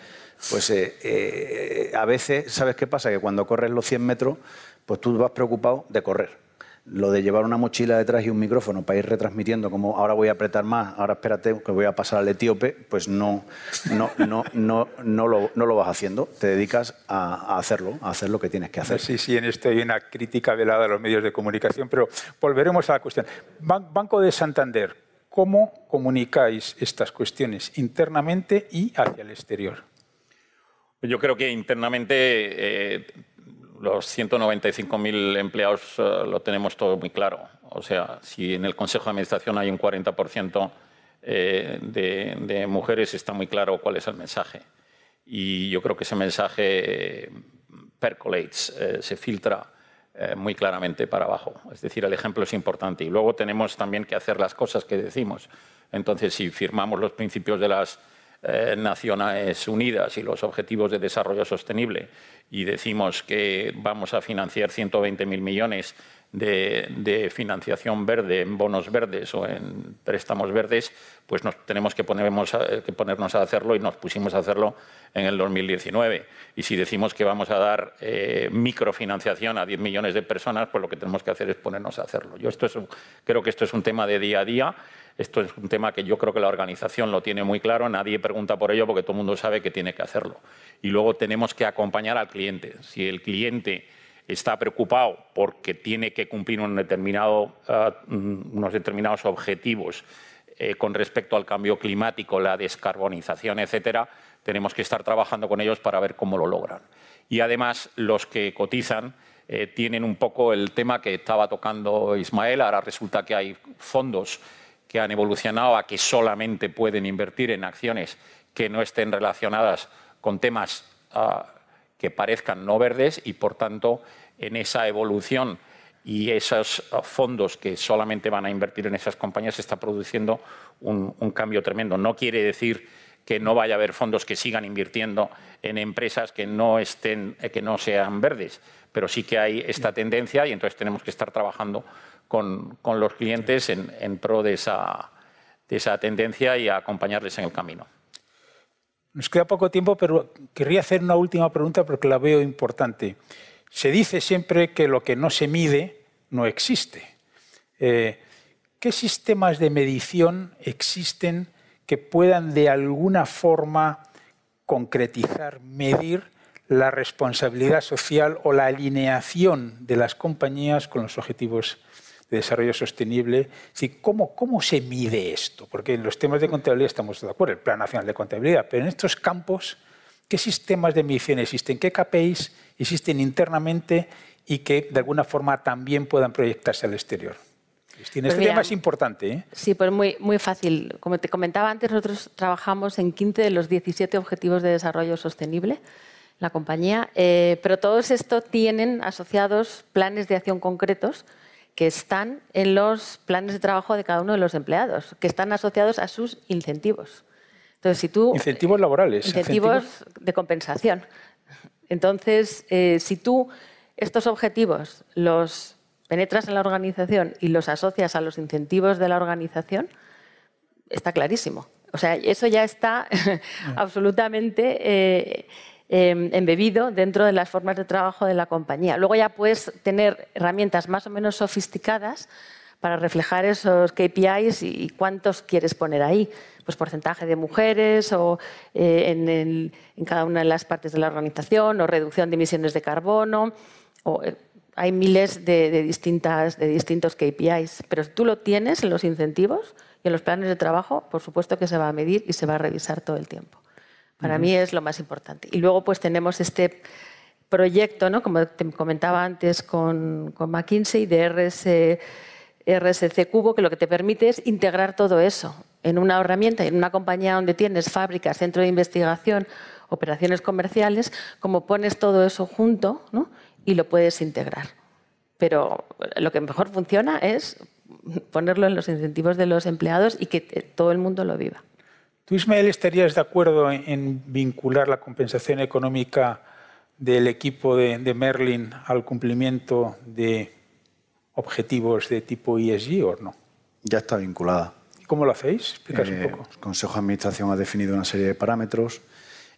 pues eh, eh, a veces, ¿sabes qué pasa? Que cuando corres los 100 metros, pues tú vas preocupado de correr lo de llevar una mochila detrás y un micrófono para ir retransmitiendo como ahora voy a apretar más, ahora espérate que voy a pasar al etíope, pues no, no, no, no, no, lo, no lo vas haciendo, te dedicas a, hacerlo, a hacer lo que tienes que hacer. Sí, sí, en esto hay una crítica velada a los medios de comunicación, pero volveremos a la cuestión. Banco de Santander, ¿cómo comunicáis estas cuestiones internamente y hacia el exterior? Yo creo que internamente eh, los 195.000 empleados eh, lo tenemos todo muy claro. O sea, si en el Consejo de Administración hay un 40% eh, de, mujeres, está muy claro cuál es el mensaje. Y yo creo que ese mensaje percolates, eh, se filtra muy claramente para abajo. Es decir, el ejemplo es importante. Y luego tenemos también que hacer las cosas que decimos. Entonces, si firmamos los principios de las Naciones Unidas y los Objetivos de Desarrollo Sostenible y decimos que vamos a financiar 120.000 millones de, financiación verde en bonos verdes o en préstamos verdes, pues nos tenemos que, ponernos a hacerlo y nos pusimos a hacerlo en el 2019. Y si decimos que vamos a dar eh, microfinanciación a 10 millones de personas, pues lo que tenemos que hacer es ponernos a hacerlo. Yo esto es creo que esto es un tema de día a día. Esto es un tema que yo creo que la organización lo tiene muy claro, nadie pregunta por ello porque todo el mundo sabe que tiene que hacerlo. Y luego tenemos que acompañar al cliente. Si el cliente está preocupado porque tiene que cumplir ah, mm, unos determinados objetivos eh, con respecto al cambio climático, la descarbonización, etcétera, tenemos que estar trabajando con ellos para ver cómo lo logran. Y además, los que cotizan eh, tienen un poco el tema que estaba tocando Ismael. Ahora resulta que hay fondos que han evolucionado a que solamente pueden invertir en acciones que no estén relacionadas con temas ah, que parezcan no verdes y, por tanto, en esa evolución y esos fondos que solamente van a invertir en esas compañías se está produciendo un, cambio tremendo. No quiere decir que no vaya a haber fondos que sigan invirtiendo en empresas que no, estén, que no sean verdes, pero sí que hay esta tendencia y entonces tenemos que estar trabajando con, los clientes en, pro de esa, de esa tendencia y acompañarles en el camino. Nos queda poco tiempo, pero querría hacer una última pregunta porque la veo importante. Se dice siempre que lo que no se mide no existe. Eh, ¿Qué sistemas de medición existen que puedan de alguna forma concretizar, medir la responsabilidad social o la alineación de las compañías con los objetivos de desarrollo sostenible. ¿cómo, ¿Cómo se mide esto? Porque en los temas de contabilidad estamos de acuerdo, el Plan Nacional de Contabilidad, pero en estos campos, ¿qué sistemas de medición existen? ¿Qué KPIs existen internamente y que de alguna forma también puedan proyectarse al exterior? Cristina, pues este tema es importante. ¿eh? Sí, pues muy, muy fácil. Como te comentaba antes, nosotros trabajamos en 15 de los 17 Objetivos de Desarrollo Sostenible, la compañía, eh, pero todos estos tienen asociados planes de acción concretos que están en los planes de trabajo de cada uno de los empleados, que están asociados a sus incentivos. Entonces, si tú, incentivos laborales. Incentivos, de compensación. Entonces, eh, si tú estos objetivos los penetras en la organización y los asocias a los incentivos de la organización, está clarísimo. O sea, eso ya está absolutamente eh, Em, embebido dentro de las formas de trabajo de la compañía. Luego ya puedes tener herramientas más o menos sofisticadas para reflejar esos KPIs y cuántos quieres poner ahí. Pues porcentaje de mujeres o eh, en, cada una de las partes de la organización o reducción de emisiones de carbono. O, eh, hay miles de, distintas, de distintos KPIs, pero si tú lo tienes en los incentivos y en los planes de trabajo, por supuesto que se va a medir y se va a revisar todo el tiempo. Para mí es lo más importante. Y luego pues tenemos este proyecto, ¿no? como te comentaba antes con, con McKinsey, de RS, RSC Cubo, que lo que te permite es integrar todo eso en una herramienta, en una compañía donde tienes fábricas, centro de investigación, operaciones comerciales, como pones todo eso junto ¿no? y lo puedes integrar. Pero lo que mejor funciona es ponerlo en los incentivos de los empleados y que todo el mundo lo viva. ¿Tú, Ismael, estarías de acuerdo en, vincular la compensación económica del equipo de, Merlin al cumplimiento de objetivos de tipo ESG o no? Ya está vinculada. ¿Cómo lo hacéis? Explicas un eh, poco. El Consejo de Administración ha definido una serie de parámetros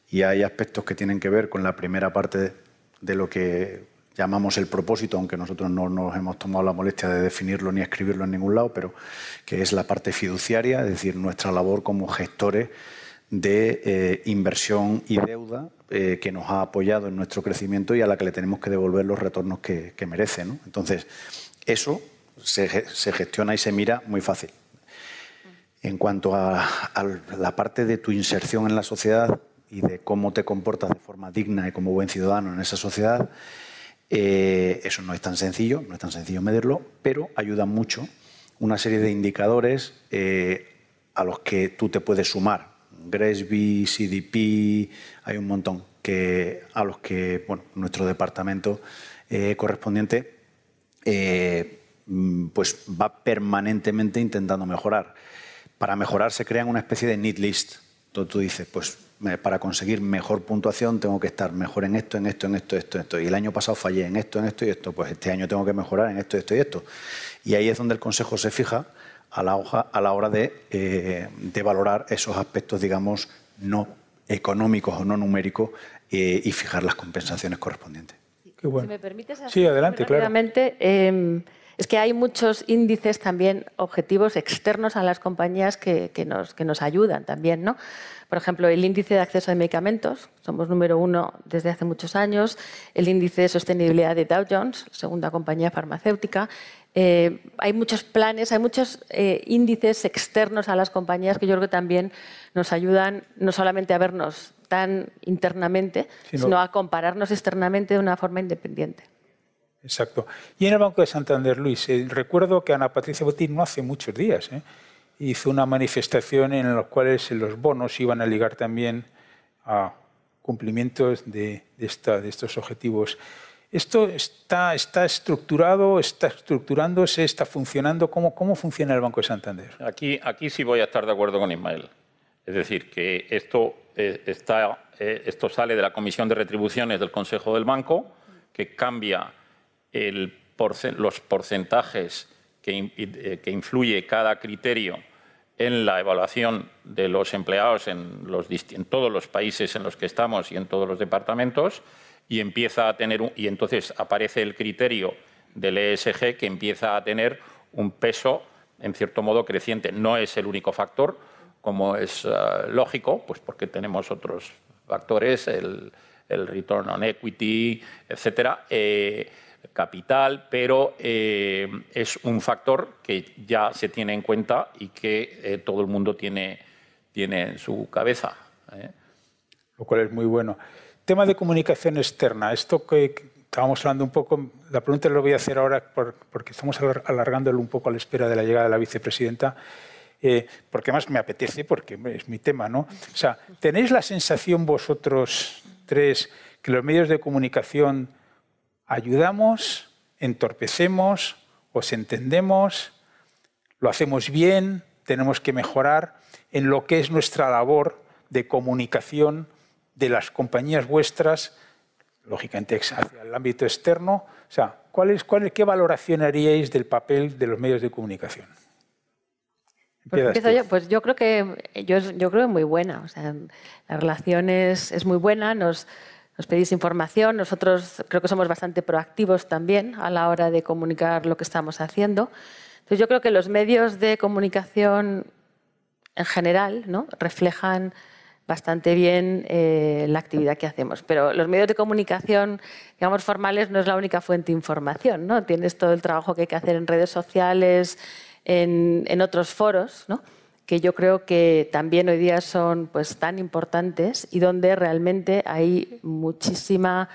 y hay aspectos que tienen que ver con la primera parte de lo que llamamos el propósito, aunque nosotros no nos hemos tomado la molestia de definirlo ni escribirlo en ningún lado, pero que es la parte fiduciaria, es decir, nuestra labor como gestores de eh, inversión y deuda eh, que nos ha apoyado en nuestro crecimiento y a la que le tenemos que devolver los retornos que, merece. Entonces, eso se, gestiona y se mira muy fácil. En cuanto a, la parte de tu inserción en la sociedad y de cómo te comportas de forma digna y como buen ciudadano en esa sociedad, eh, eso no es tan sencillo, no es tan sencillo medirlo, pero ayuda mucho una serie de indicadores a los que tú te puedes sumar Gresby, CDP, hay un montón que, a los que bueno, nuestro departamento eh, correspondiente eh, pues va permanentemente intentando mejorar. Para mejorar se crean una especie de need list. Entonces tú dices, pues para conseguir mejor puntuación tengo que estar mejor en esto, en esto, en esto, esto, esto. Y el año pasado fallé en esto, en esto y esto. Pues este año tengo que mejorar en esto, esto y esto. Y ahí es donde el Consejo se fija a la, a la hora eh, de, valorar esos aspectos, digamos, no económicos o no numéricos eh, y fijar las compensaciones correspondientes. Si me permites, sí, adelante, claro. Eh, es que hay muchos índices también objetivos externos a las compañías que, nos, que nos ayudan también, ¿no? Por ejemplo, el índice de acceso a medicamentos, somos número uno desde hace muchos años, el índice de sostenibilidad de Dow Jones, segunda compañía farmacéutica, eh, hay muchos planes, hay muchos eh, índices externos a las compañías que yo creo que también nos ayudan no solamente a vernos tan internamente, sino, a compararnos externamente de una forma independiente. Exacto. Y en el Banco de Santander, Luis, eh, recuerdo que Ana Patricia Botín no hace muchos días hizo una manifestación en la cual los bonos iban a ligar también a cumplimientos de, de estos objetivos. ¿Esto está, está estructurado, está estructurándose, está funcionando? ¿Cómo, ¿Cómo funciona el Banco de Santander? Aquí, aquí sí voy a estar de acuerdo con Ismael. Es decir, que esto, eh, está, eh, esto sale de la Comisión de Retribuciones del Consejo del Banco, que cambia el los porcentajes que, eh, que, influye cada criterio en la evaluación de los empleados en, todos los países en los que estamos y en todos los departamentos y empieza a tener y entonces aparece el criterio del ESG que empieza a tener un peso en cierto modo creciente. No es el único factor, como es eh, lógico, pues porque tenemos otros factores, el, return on equity, etcétera, eh, capital, pero eh, es un factor que ya se tiene en cuenta y que todo el mundo tiene, tiene en su cabeza. Lo cual es muy bueno. Tema de comunicación externa. Esto que estábamos hablando un poco, la pregunta la voy a hacer ahora porque estamos alargándolo un poco a la espera de la llegada de la vicepresidenta. Eh, porque más me apetece, porque es mi tema, ¿no? O sea, ¿tenéis la sensación vosotros tres que los medios de comunicación ayudamos, entorpecemos, os entendemos, lo hacemos bien, tenemos que mejorar en lo que es nuestra labor de comunicación de las compañías vuestras, lógicamente hacia el ámbito externo. O sea, ¿cuál es, cuál, ¿qué valoración haríais del papel de los medios de comunicación? Pues, yo, pues yo creo que yo, yo creo muy buena. O sea, la relación es, muy buena, nos, nos pedís información, nosotros creo que somos bastante proactivos también a la hora de comunicar lo que estamos haciendo. Entonces yo creo que los medios de comunicación en general ¿no? reflejan bastante bien eh, la actividad que hacemos. Pero los medios de comunicación, digamos, formales no es la única fuente de información, ¿no? Tienes todo el trabajo que hay que hacer en redes sociales, en, otros foros, ¿no? Que yo creo que también hoy día son pues, tan importantes y donde realmente hay muchísima,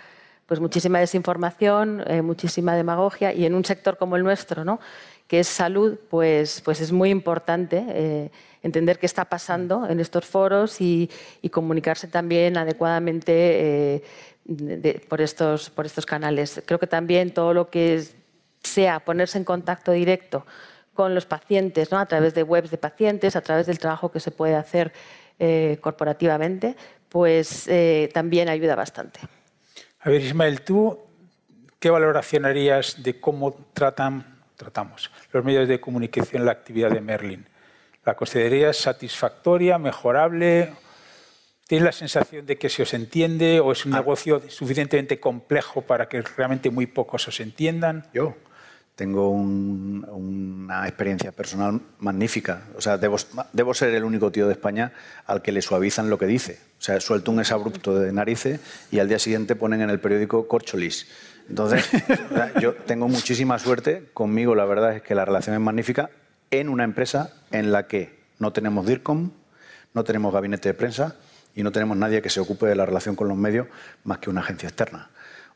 pues, muchísima desinformación, eh, muchísima demagogia y en un sector como el nuestro, ¿no? que es salud, pues, pues es muy importante eh, entender qué está pasando en estos foros y, comunicarse también adecuadamente eh, por, estos, por estos canales. Creo que también todo lo que sea ponerse en contacto directo con los pacientes, ¿no? a través de webs de pacientes, a través del trabajo que se puede hacer eh, corporativamente, pues eh, también ayuda bastante. A ver, Ismael, ¿tú qué valoración harías de cómo tratan, tratamos los medios de comunicación la actividad de Merlin? ¿La considerarías satisfactoria, mejorable? ¿Tienes la sensación de que se os entiende o es un ah. negocio suficientemente complejo para que realmente muy pocos os entiendan? Yo tengo una experiencia personal magnífica. O sea, debo, ser el único tío de España al que le suavizan lo que dice. O sea, suelto un exabrupto de narices y al día siguiente ponen en el periódico corcholis. Entonces, yo tengo muchísima suerte. Conmigo la verdad es que la relación es magnífica en una empresa en la que no tenemos DIRCOM, no tenemos gabinete de prensa y no tenemos nadie que se ocupe de la relación con los medios más que una agencia externa.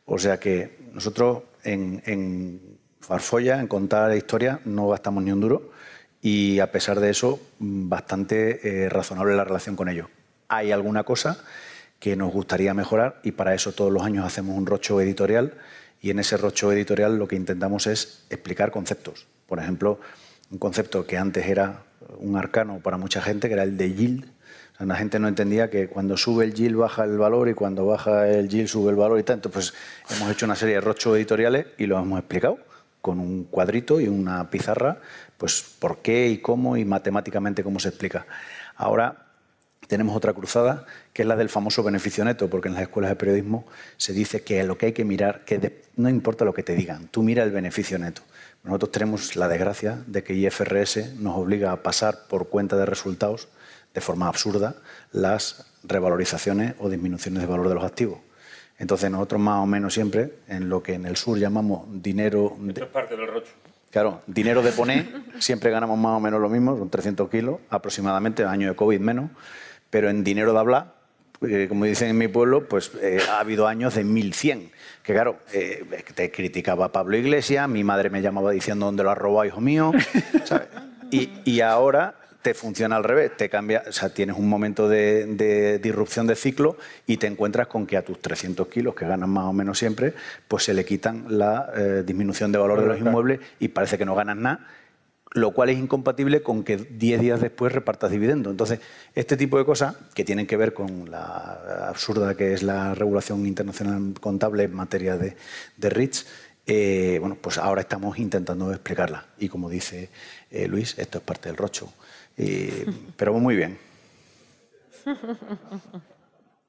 O sea que nosotros en, en Farfolla, en contar la historia, no gastamos ni un duro y a pesar de eso, bastante eh, razonable la relación con ellos. Hay alguna cosa que nos gustaría mejorar y para eso todos los años hacemos un rocho editorial y en ese rocho editorial lo que intentamos es explicar conceptos. Por ejemplo, un concepto que antes era un arcano para mucha gente, que era el de yield. la gente no entendía que cuando sube el yield baja el valor y cuando baja el yield sube el valor y tanto. Pues hemos hecho una serie de rochos editoriales y lo hemos explicado con un cuadrito y una pizarra, pues por qué y cómo y matemáticamente cómo se explica. Ahora tenemos otra cruzada, que es la del famoso beneficio neto, porque en las escuelas de periodismo se dice que lo que hay que mirar, que no importa lo que te digan, tú mira el beneficio neto. Nosotros tenemos la desgracia de que IFRS nos obliga a pasar por cuenta de resultados de forma absurda las revalorizaciones o disminuciones de valor de los activos. Entonces nosotros más o menos siempre, en lo que en el sur llamamos dinero... Esto es parte del rocho. Claro, dinero de poner, siempre ganamos más o menos lo mismo, son 300 kilos aproximadamente, año de COVID menos, pero en dinero de hablar, eh, como dicen en mi pueblo, pues eh, ha habido años de 1100. Que claro, eh, te criticaba Pablo Iglesias, mi madre me llamaba diciendo dónde lo has robado, hijo mío. Y, ahora te funciona al revés, te cambia, o sea, tienes un momento de, disrupción de ciclo y te encuentras con que a tus 300 kilos, que ganas más o menos siempre, pues se le quitan la disminución de valor de los inmuebles y parece que no ganas nada lo cual es incompatible con que 10 días después repartas dividendo. Entonces, este tipo de cosas que tienen que ver con la absurda que es la regulación internacional contable en materia de, de REITs, eh, bueno, pues ahora estamos intentando explicarla. Y como dice eh, Luis, esto es parte del rocho. Pero muy bien.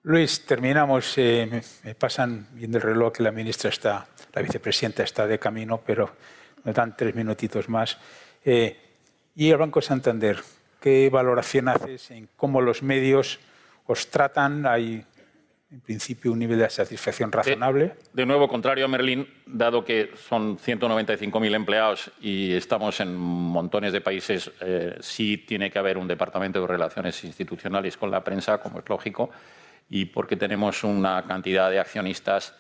Luis, terminamos. Eh, me, pasan viendo el reloj que la ministra está, la vicepresidenta está de camino, pero me dan tres minutitos más. Eh, y el Banco Santander, ¿qué valoración haces en cómo los medios os tratan? ¿Hay en principio un nivel de satisfacción razonable? De, nuevo, contrario a Merlín, dado que son 195.000 empleados y estamos en montones de países, eh, sí tiene que haber un departamento de relaciones institucionales con la prensa, como es lógico, y porque tenemos una cantidad de accionistas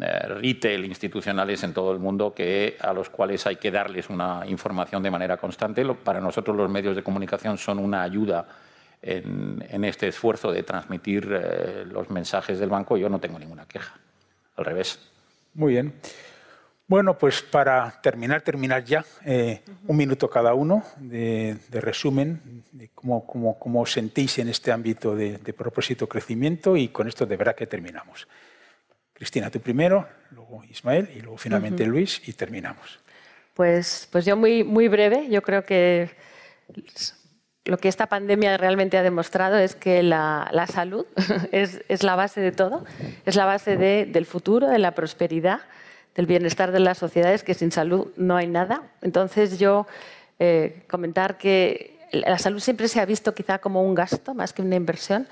eh, retail institucionales en todo el mundo que, a los cuales hay que darles una información de manera constante. Para nosotros los medios de comunicación son una ayuda en, este esfuerzo de transmitir eh, los mensajes del banco. Yo no tengo ninguna queja, al revés. Muy bien. Bueno, pues para terminar, terminar ya, eh, un minuto cada uno de, resumen de cómo, cómo, cómo, os sentís en este ámbito de, de propósito crecimiento y con esto de verdad que terminamos. Cristina, tú primero, luego Ismael y luego finalmente Luis y terminamos. Pues, pues yo muy, muy breve, yo creo que lo que esta pandemia realmente ha demostrado es que la, salud es, es, la base de todo, es la base de, del futuro, de la prosperidad, del bienestar de las sociedades, que sin salud no hay nada. Entonces yo eh, comentar que la salud siempre se ha visto quizá como un gasto más que una inversión,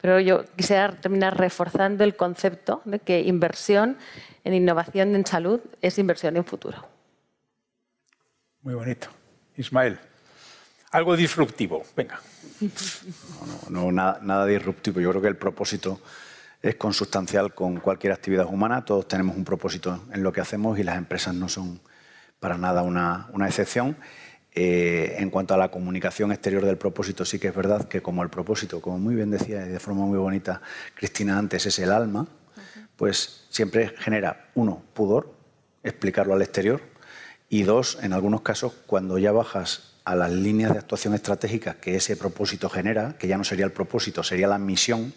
pero yo quisiera terminar reforzando el concepto de que inversión en innovación en salud es inversión en futuro. Muy bonito. Ismael, algo disruptivo, venga. No, nada, nada disruptivo. Yo creo que el propósito es consustancial con cualquier actividad humana. Todos tenemos un propósito en lo que hacemos y las empresas no son para nada una, una excepción. Eh, en cuanto a la comunicación exterior del propósito, sí que es verdad que como el propósito, como muy bien decía y de forma muy bonita Cristina antes, es el alma, pues siempre genera, uno, pudor, explicarlo al exterior, y dos, en algunos casos, cuando ya bajas a las líneas de actuación estratégicas que ese propósito genera, que ya no sería el propósito, sería la misión,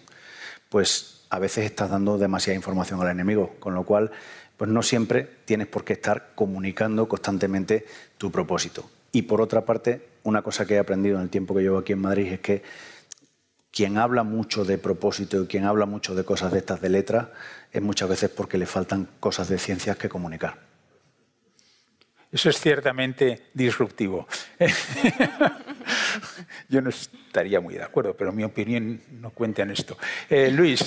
pues a veces estás dando demasiada información al enemigo, con lo cual pues no siempre tienes por qué estar comunicando constantemente tu propósito. Y por otra parte, una cosa que he aprendido en el tiempo que llevo aquí en Madrid es que quien habla mucho de propósito y quien habla mucho de cosas de estas de letra es muchas veces porque le faltan cosas de ciencias que comunicar. Eso es ciertamente disruptivo. Yo no estaría muy de acuerdo, pero mi opinión no cuenta en esto. Eh, Luis.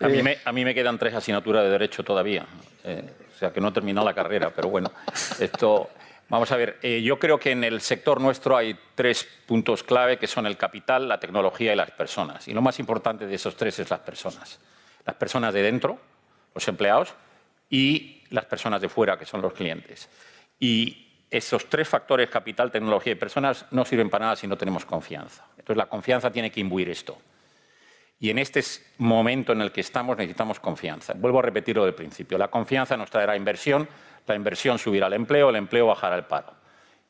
A mí, me, a mí, me, quedan tres asignaturas de Derecho todavía. Eh, o sea, que no he terminado la carrera, pero bueno, esto... Vamos a ver, eh, yo creo que en el sector nuestro hay tres puntos clave que son el capital, la tecnología y las personas. Y lo más importante de esos tres es las personas. Las personas de dentro, los empleados, y las personas de fuera, que son los clientes. Y esos tres factores, capital, tecnología y personas, no sirven para nada si no tenemos confianza. Entonces la confianza tiene que imbuir esto. Y en este momento en el que estamos necesitamos confianza. Vuelvo a repetir lo del principio. La confianza nos traerá inversión, la inversión subirá el empleo, el empleo bajará el paro.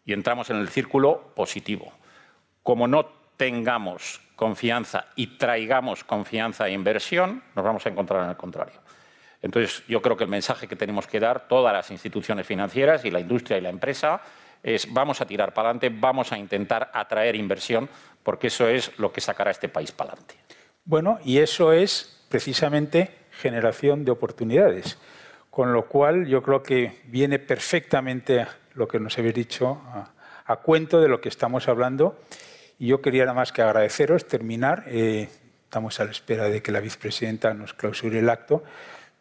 Y entramos en el círculo positivo. Como no tengamos confianza y traigamos confianza e inversión, nos vamos a encontrar en el contrario. Entonces, yo creo que el mensaje que tenemos que dar todas las instituciones financieras y la industria y la empresa es vamos a tirar para adelante, vamos a intentar atraer inversión, porque eso es lo que sacará a este país para adelante. Bueno, y eso es precisamente generación de oportunidades. Con lo cual yo creo que viene perfectamente lo que nos habéis dicho a, cuento de lo que estamos hablando. Y yo quería nada más que agradeceros, terminar. Eh, estamos a la espera de que la vicepresidenta nos clausure el acto,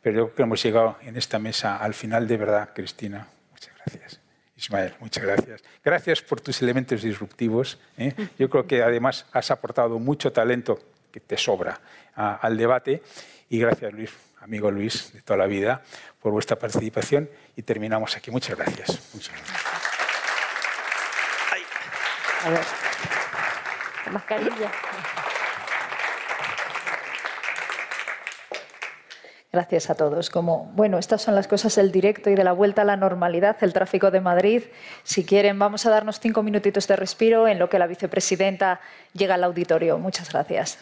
pero yo creo que hemos llegado en esta mesa al final de verdad, Cristina. Muchas gracias. Ismael, muchas gracias. Gracias por tus elementos disruptivos. ¿eh? Yo creo que además has aportado mucho talento que te sobra al debate. Y gracias, Luis, amigo Luis, de toda la vida, por vuestra participación. Y terminamos aquí. Muchas gracias. Muchas gracias. A ver, mascarilla. Gracias a todos. Como, bueno, estas son las cosas del directo y de la vuelta a la normalidad, el tráfico de Madrid. Si quieren, vamos a darnos cinco minutitos de respiro en lo que la vicepresidenta llega al auditorio. Muchas gracias.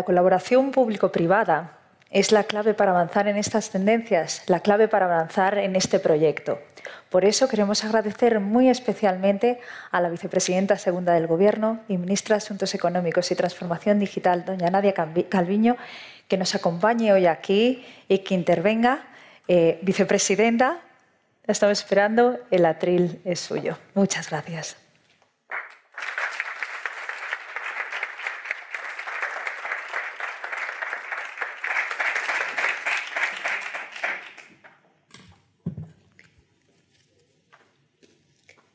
La colaboración público-privada es la clave para avanzar en estas tendencias, la clave para avanzar en este proyecto. Por eso queremos agradecer muy especialmente a la vicepresidenta segunda del Gobierno y ministra de Asuntos Económicos y Transformación Digital, doña Nadia Calviño, que nos acompañe hoy aquí y que intervenga. Eh, vicepresidenta, estamos esperando, el atril es suyo. Muchas gracias.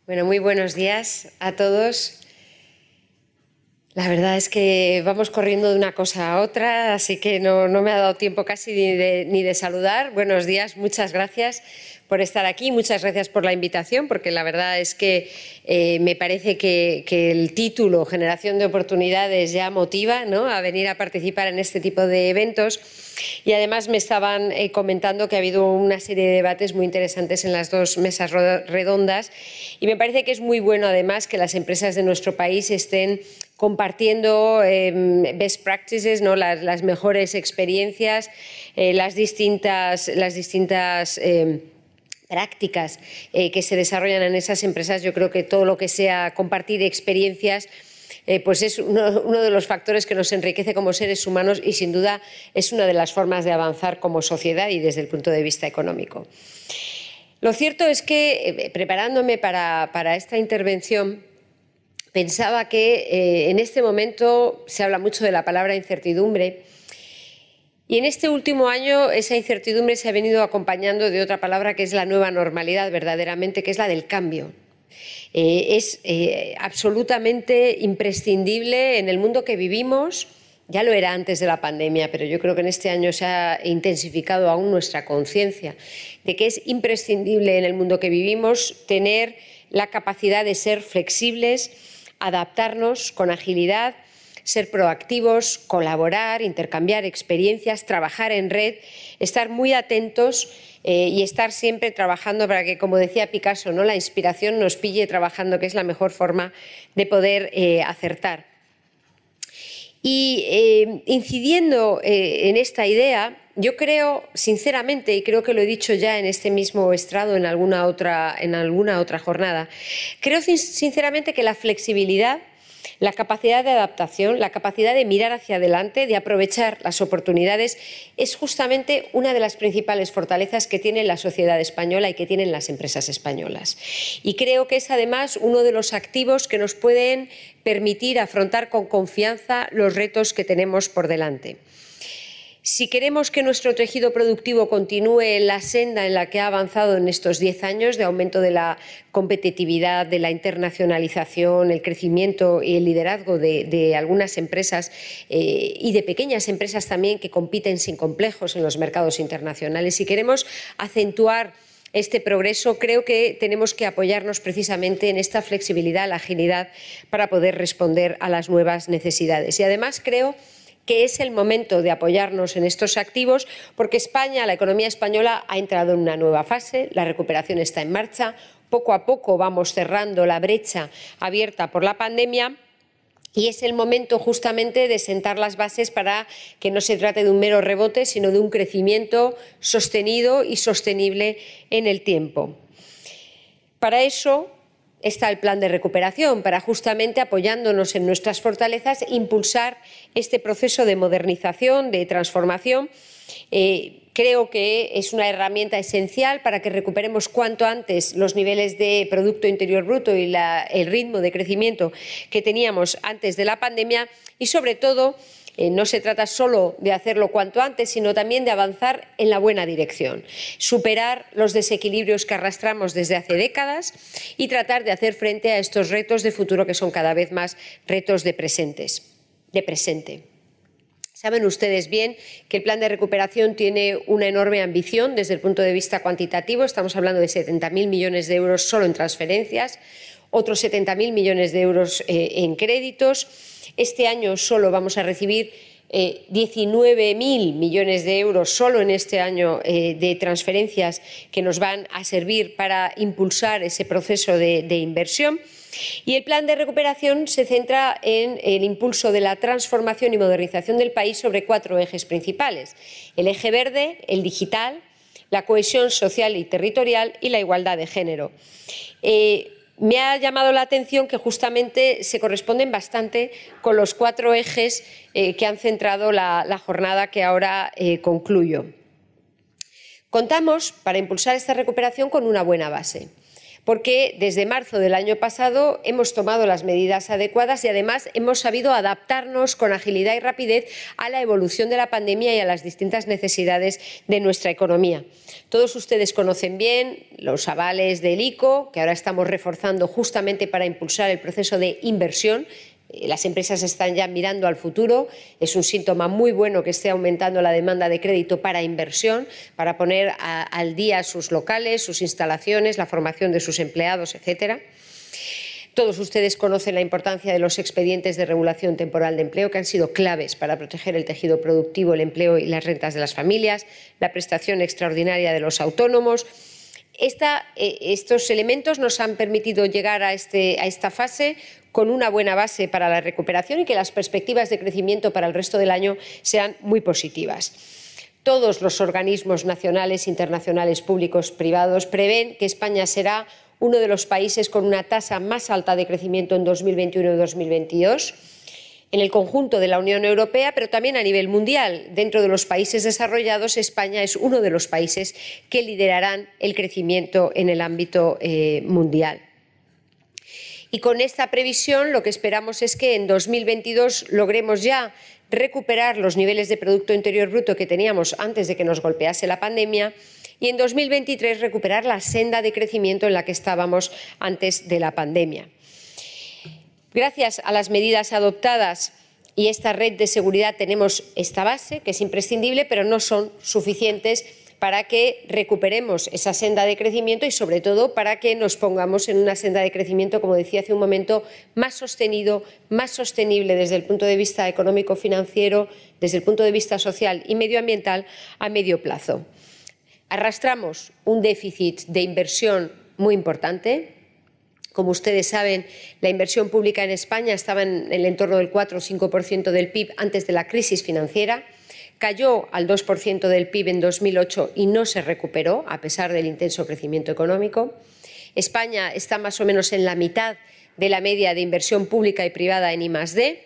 Bueno, muy buenos días a todos. La verdad es que vamos corriendo de una cosa a otra, así que no, me ha dado tiempo casi ni de saludar. Buenos días, muchas gracias por estar aquí. Muchas gracias por la invitación, porque la verdad es que eh, me parece que, el título Generación de Oportunidades ya motiva a venir a participar en este tipo de eventos. Y además me estaban eh, comentando que ha habido una serie de debates muy interesantes en las dos mesas redondas. Y me parece que es muy bueno, además, que las empresas de nuestro país estén compartiendo em, best practices, ¿no? las, mejores experiencias, eh, las distintas, las distintas em, prácticas eh, que se desarrollan en esas empresas, yo creo que todo lo que sea compartir experiencias eh, pues es uno, de los factores que nos enriquece como seres humanos y sin duda es una de las formas de avanzar como sociedad y desde el punto de vista económico. Lo cierto es que, preparándome para, esta intervención, pensaba que en este momento se habla mucho de la palabra incertidumbre y en este último año esa incertidumbre se ha venido acompañando de otra palabra que es la nueva normalidad, verdaderamente, que es la del cambio. Eh, es eh, absolutamente imprescindible en el mundo que vivimos. Ya lo era antes de la pandemia, pero yo creo que en este año se ha intensificado aún nuestra conciencia de que es imprescindible en el mundo que vivimos tener la capacidad de ser flexibles, adaptarnos con agilidad ser proactivos, colaborar, intercambiar experiencias, trabajar en red, estar muy atentos eh, y estar siempre trabajando para que, como decía Picasso, ¿no? la inspiración nos pille trabajando, que es la mejor forma de poder eh, acertar. Y eh, incidiendo en esta idea, yo creo, sinceramente, y creo que lo he dicho ya en este mismo estrado en alguna otra, en alguna otra jornada, creo sinceramente que la flexibilidad la capacidad de adaptación, la capacidad de mirar hacia adelante, de aprovechar las oportunidades, es justamente una de las principales fortalezas que tiene la sociedad española y que tienen las empresas españolas. Y creo que es además uno de los activos que nos pueden permitir afrontar con confianza los retos que tenemos por delante. Si queremos que nuestro tejido productivo continúe la senda en la que ha avanzado en estos diez años de aumento de la competitividad, de la internacionalización, el crecimiento y el liderazgo de, algunas empresas eh, y de pequeñas empresas también que compiten sin complejos en los mercados internacionales, si queremos acentuar este progreso, creo que tenemos que apoyarnos precisamente en esta flexibilidad, la agilidad para poder responder a las nuevas necesidades. Y además creo es el momento de apoyarnos en estos activos porque España, la economía española, ha entrado en una nueva fase, la recuperación está en marcha, poco a poco vamos cerrando la brecha abierta por la pandemia. Y es el momento justamente de sentar las bases para que no se trate de un mero rebote, sino de un crecimiento sostenido y sostenible en el tiempo. Para eso está el plan de recuperación para justamente apoyándonos en nuestras fortalezas impulsar este proceso de modernización, de transformación. Eh, creo que es una herramienta esencial para que recuperemos cuanto antes los niveles de Producto Interior Bruto y el ritmo de crecimiento que teníamos antes de la pandemia y, sobre todo, eh, no se trata solo de hacerlo cuanto antes, sino también de avanzar en la buena dirección, superar los desequilibrios que arrastramos desde hace décadas y tratar de hacer frente a estos retos de futuro que son cada vez más retos de presentes, de presente. Saben ustedes bien que el plan de recuperación tiene una enorme ambición desde el punto de vista cuantitativo. Estamos hablando de 70.000 millones de euros solo en transferencias, otros 70.000 millones de euros eh, en créditos este año solo vamos a recibir 19.000 millones de euros solo en este año de transferencias que nos van a servir para impulsar ese proceso de inversión. Y el plan de recuperación se centra en el impulso de la transformación y modernización del país sobre cuatro ejes principales. El eje verde, el digital, la cohesión social y territorial y la igualdad de género. Eh, me ha llamado la atención que justamente se corresponden bastante con los cuatro ejes eh, que han centrado la, jornada que ahora eh, concluyo. Contamos, para impulsar esta recuperación, con una buena base porque desde marzo del año pasado hemos tomado las medidas adecuadas y además hemos sabido adaptarnos con agilidad y rapidez a la evolución de la pandemia y a las distintas necesidades de nuestra economía. Todos ustedes conocen bien los avales del ICO, que ahora estamos reforzando justamente para impulsar el proceso de inversión las empresas están ya mirando al futuro. Es un síntoma muy bueno que esté aumentando la demanda de crédito para inversión, para poner al día sus locales, sus instalaciones, la formación de sus empleados, etcétera. Todos ustedes conocen la importancia de los expedientes de regulación temporal de empleo, que han sido claves para proteger el tejido productivo, el empleo y las rentas de las familias, la prestación extraordinaria de los autónomos. Eh, estos elementos nos han permitido llegar a, este, a esta fase con una buena base para la recuperación y que las perspectivas de crecimiento para el resto del año sean muy positivas. Todos los organismos nacionales, internacionales, públicos, privados prevén que España será uno de los países con una tasa más alta de crecimiento en 2021 y 2022 en el conjunto de la Unión Europea, pero también a nivel mundial. Dentro de los países desarrollados, España es uno de los países que liderarán el crecimiento en el ámbito eh, mundial. Y con esta previsión lo que esperamos es que en 2022 logremos ya recuperar los niveles de Producto Interior Bruto que teníamos antes de que nos golpease la pandemia y en 2023 recuperar la senda de crecimiento en la que estábamos antes de la pandemia. Gracias a las medidas adoptadas y esta red de seguridad tenemos esta base, que es imprescindible, pero no son suficientes para que recuperemos esa senda de crecimiento y, sobre todo, para que nos pongamos en una senda de crecimiento, como decía hace un momento, más sostenido, más sostenible desde el punto de vista económico-financiero, desde el punto de vista social y medioambiental a medio plazo. Arrastramos un déficit de inversión muy importante, como ustedes saben, la inversión pública en España estaba en el entorno del 4 o 5% del PIB antes de la crisis financiera cayó al 2% del PIB en 2008 y no se recuperó, a pesar del intenso crecimiento económico. España está más o menos en la mitad de la media de inversión pública y privada en I+D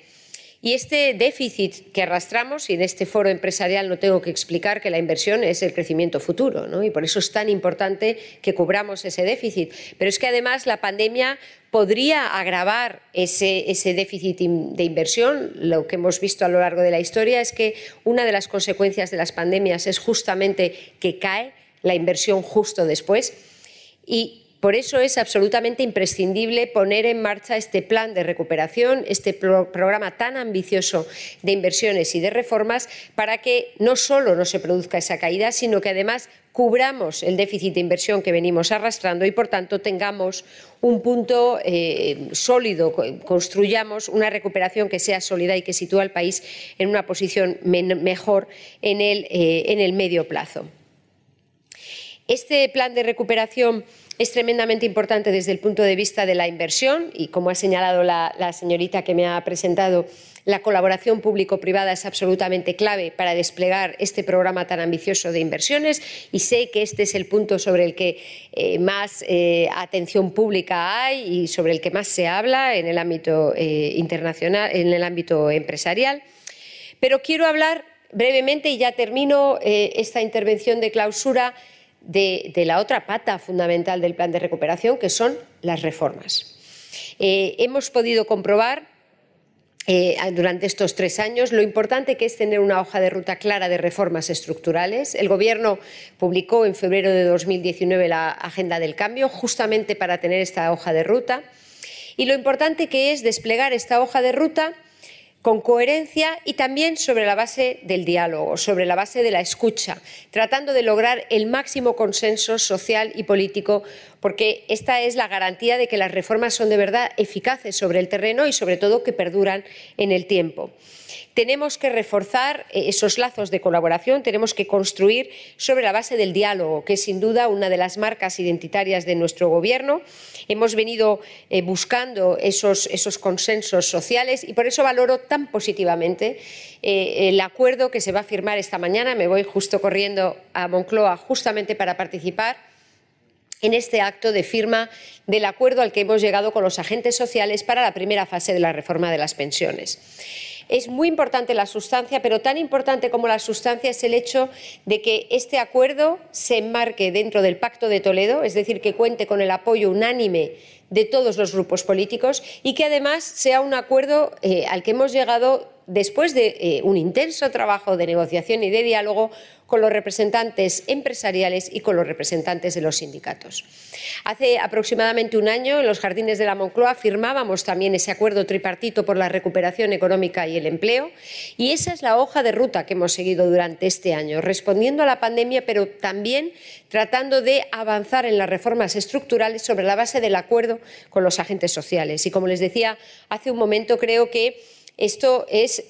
y este déficit que arrastramos, y en este foro empresarial no tengo que explicar que la inversión es el crecimiento futuro, ¿no? y por eso es tan importante que cubramos ese déficit. Pero es que además la pandemia podría agravar ese, ese déficit de inversión. Lo que hemos visto a lo largo de la historia es que una de las consecuencias de las pandemias es justamente que cae la inversión justo después. Y por eso es absolutamente imprescindible poner en marcha este plan de recuperación, este programa tan ambicioso de inversiones y de reformas para que no solo no se produzca esa caída, sino que además cubramos el déficit de inversión que venimos arrastrando y, por tanto, tengamos un punto eh, sólido, construyamos una recuperación que sea sólida y que sitúe al país en una posición mejor eh, en el medio plazo. Este plan de recuperación es tremendamente importante desde el punto de vista de la inversión y, como ha señalado la, señorita que me ha presentado, la colaboración público-privada es absolutamente clave para desplegar este programa tan ambicioso de inversiones y sé que este es el punto sobre el que eh, más eh, atención pública hay y sobre el que más se habla en el ámbito eh, internacional, en el ámbito empresarial. Pero quiero hablar brevemente, y ya termino esta intervención de clausura, de, la otra pata fundamental del plan de recuperación, que son las reformas. Eh, hemos podido comprobar eh, durante estos tres años lo importante que es tener una hoja de ruta clara de reformas estructurales. El Gobierno publicó en febrero de 2019 la Agenda del Cambio justamente para tener esta hoja de ruta. Y lo importante que es desplegar esta hoja de ruta con coherencia y también sobre la base del diálogo, sobre la base de la escucha, tratando de lograr el máximo consenso social y político, porque esta es la garantía de que las reformas son de verdad eficaces sobre el terreno y, sobre todo, que perduran en el tiempo. Tenemos que reforzar eh, esos lazos de colaboración, tenemos que construir sobre la base del diálogo, que es sin duda una de las marcas identitarias de nuestro Gobierno. Hemos venido eh, buscando esos, consensos sociales y por eso valoro tan positivamente eh, el acuerdo que se va a firmar esta mañana. Me voy justo corriendo a Moncloa justamente para participar en este acto de firma del acuerdo al que hemos llegado con los agentes sociales para la primera fase de la reforma de las pensiones. Es muy importante la sustancia, pero tan importante como la sustancia es el hecho de que este acuerdo se enmarque dentro del Pacto de Toledo, es decir, que cuente con el apoyo unánime de todos los grupos políticos y que además sea un acuerdo eh, al que hemos llegado después de eh, un intenso trabajo de negociación y de diálogo con los representantes empresariales y con los representantes de los sindicatos. Hace aproximadamente un año, en los jardines de la Moncloa, firmábamos también ese acuerdo tripartito por la recuperación económica y el empleo, y esa es la hoja de ruta que hemos seguido durante este año, respondiendo a la pandemia, pero también tratando de avanzar en las reformas estructurales sobre la base del acuerdo con los agentes sociales. Y como les decía hace un momento, creo que esto es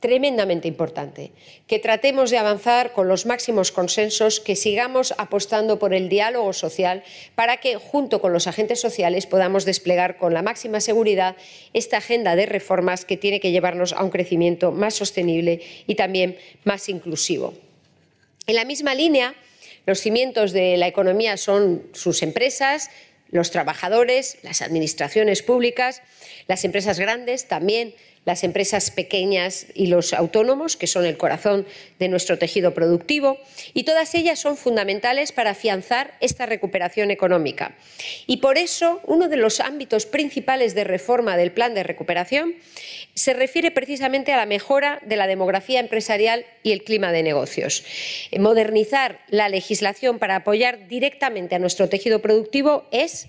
tremendamente importante, que tratemos de avanzar con los máximos consensos, que sigamos apostando por el diálogo social para que, junto con los agentes sociales, podamos desplegar con la máxima seguridad esta agenda de reformas que tiene que llevarnos a un crecimiento más sostenible y también más inclusivo. En la misma línea, los cimientos de la economía son sus empresas, los trabajadores, las administraciones públicas, las empresas grandes también las empresas pequeñas y los autónomos, que son el corazón de nuestro tejido productivo, y todas ellas son fundamentales para afianzar esta recuperación económica. Y por eso, uno de los ámbitos principales de reforma del plan de recuperación se refiere precisamente a la mejora de la demografía empresarial y el clima de negocios. Modernizar la legislación para apoyar directamente a nuestro tejido productivo es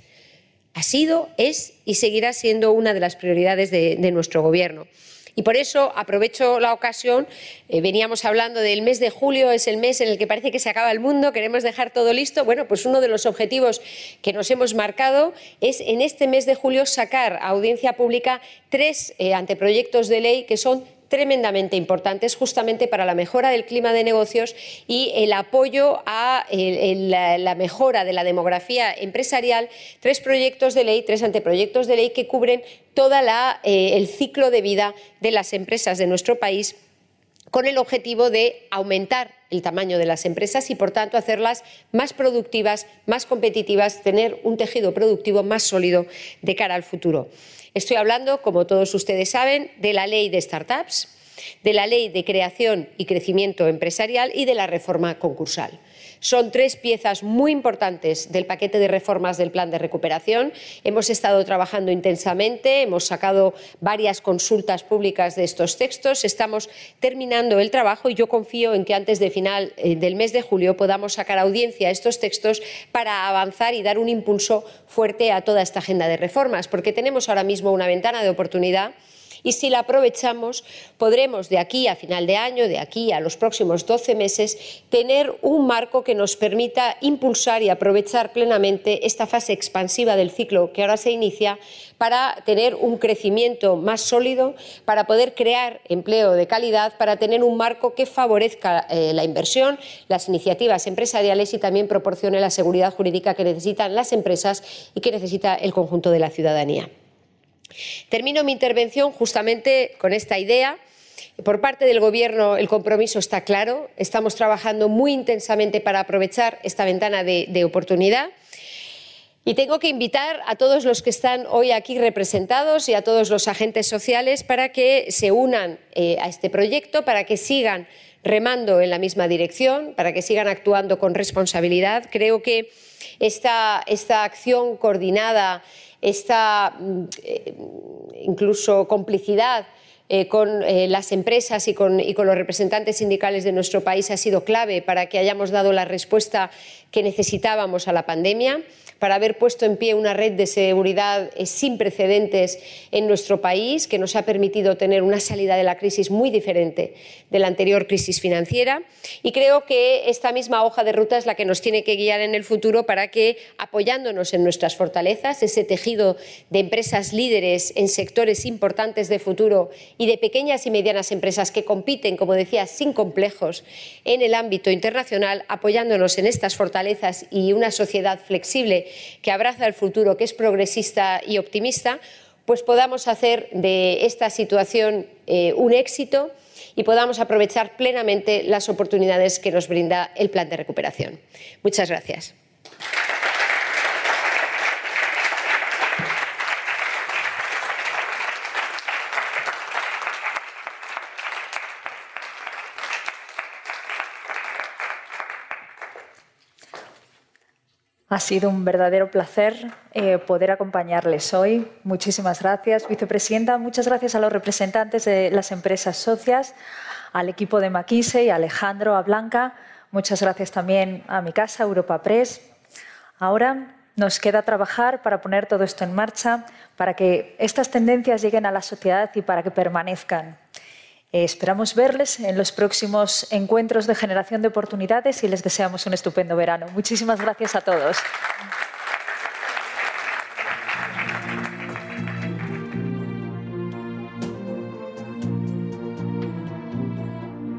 ha sido, es y seguirá siendo una de las prioridades de, nuestro Gobierno. Y por eso aprovecho la ocasión, eh, veníamos hablando del mes de julio, es el mes en el que parece que se acaba el mundo, queremos dejar todo listo. Bueno, pues uno de los objetivos que nos hemos marcado es en este mes de julio sacar a audiencia pública tres eh, anteproyectos de ley que son tremendamente importantes justamente para la mejora del clima de negocios y el apoyo a la, mejora de la demografía empresarial. Tres proyectos de ley, tres anteproyectos de ley que cubren todo eh, el ciclo de vida de las empresas de nuestro país con el objetivo de aumentar el tamaño de las empresas y, por tanto, hacerlas más productivas, más competitivas, tener un tejido productivo más sólido de cara al futuro. Estoy hablando, como todos ustedes saben, de la ley de startups, de la ley de creación y crecimiento empresarial y de la reforma concursal. Son tres piezas muy importantes del paquete de reformas del plan de recuperación. Hemos estado trabajando intensamente, hemos sacado varias consultas públicas de estos textos, estamos terminando el trabajo y yo confío en que antes de final eh, del mes de julio podamos sacar audiencia a estos textos para avanzar y dar un impulso fuerte a toda esta agenda de reformas, porque tenemos ahora mismo una ventana de oportunidad y si la aprovechamos podremos de aquí a final de año, de aquí a los próximos 12 meses, tener un marco que nos permita impulsar y aprovechar plenamente esta fase expansiva del ciclo que ahora se inicia para tener un crecimiento más sólido, para poder crear empleo de calidad, para tener un marco que favorezca eh, la inversión, las iniciativas empresariales y también proporcione la seguridad jurídica que necesitan las empresas y que necesita el conjunto de la ciudadanía. Termino mi intervención justamente con esta idea. Por parte del Gobierno el compromiso está claro. Estamos trabajando muy intensamente para aprovechar esta ventana de, oportunidad. Y tengo que invitar a todos los que están hoy aquí representados y a todos los agentes sociales para que se unan eh, a este proyecto, para que sigan remando en la misma dirección, para que sigan actuando con responsabilidad. Creo que esta, esta acción coordinada esta mm, eh, incluso complicidad eh, con eh, las empresas y con, los representantes sindicales de nuestro país ha sido clave para que hayamos dado la respuesta que necesitábamos a la pandemia para haber puesto en pie una red de seguridad eh, sin precedentes en nuestro país, que nos ha permitido tener una salida de la crisis muy diferente de la anterior crisis financiera. Y creo que esta misma hoja de ruta es la que nos tiene que guiar en el futuro para que, apoyándonos en nuestras fortalezas, ese tejido de empresas líderes en sectores importantes de futuro y de pequeñas y medianas empresas que compiten, como decía, sin complejos en el ámbito internacional, apoyándonos en estas fortalezas y una sociedad flexible que abraza el futuro, que es progresista y optimista, pues podamos hacer de esta situación eh, un éxito y podamos aprovechar plenamente las oportunidades que nos brinda el plan de recuperación. Muchas gracias. Ha sido un verdadero placer eh, poder acompañarles hoy. Muchísimas gracias, vicepresidenta. Muchas gracias a los representantes de las empresas socias, al equipo de McKinsey, a Alejandro, a Blanca. Muchas gracias también a mi casa, Europa Press. Ahora nos queda trabajar para poner todo esto en marcha, para que estas tendencias lleguen a la sociedad y para que permanezcan. Eh, esperamos verles en los próximos encuentros de generación de oportunidades y les deseamos un estupendo verano. Muchísimas gracias a todos.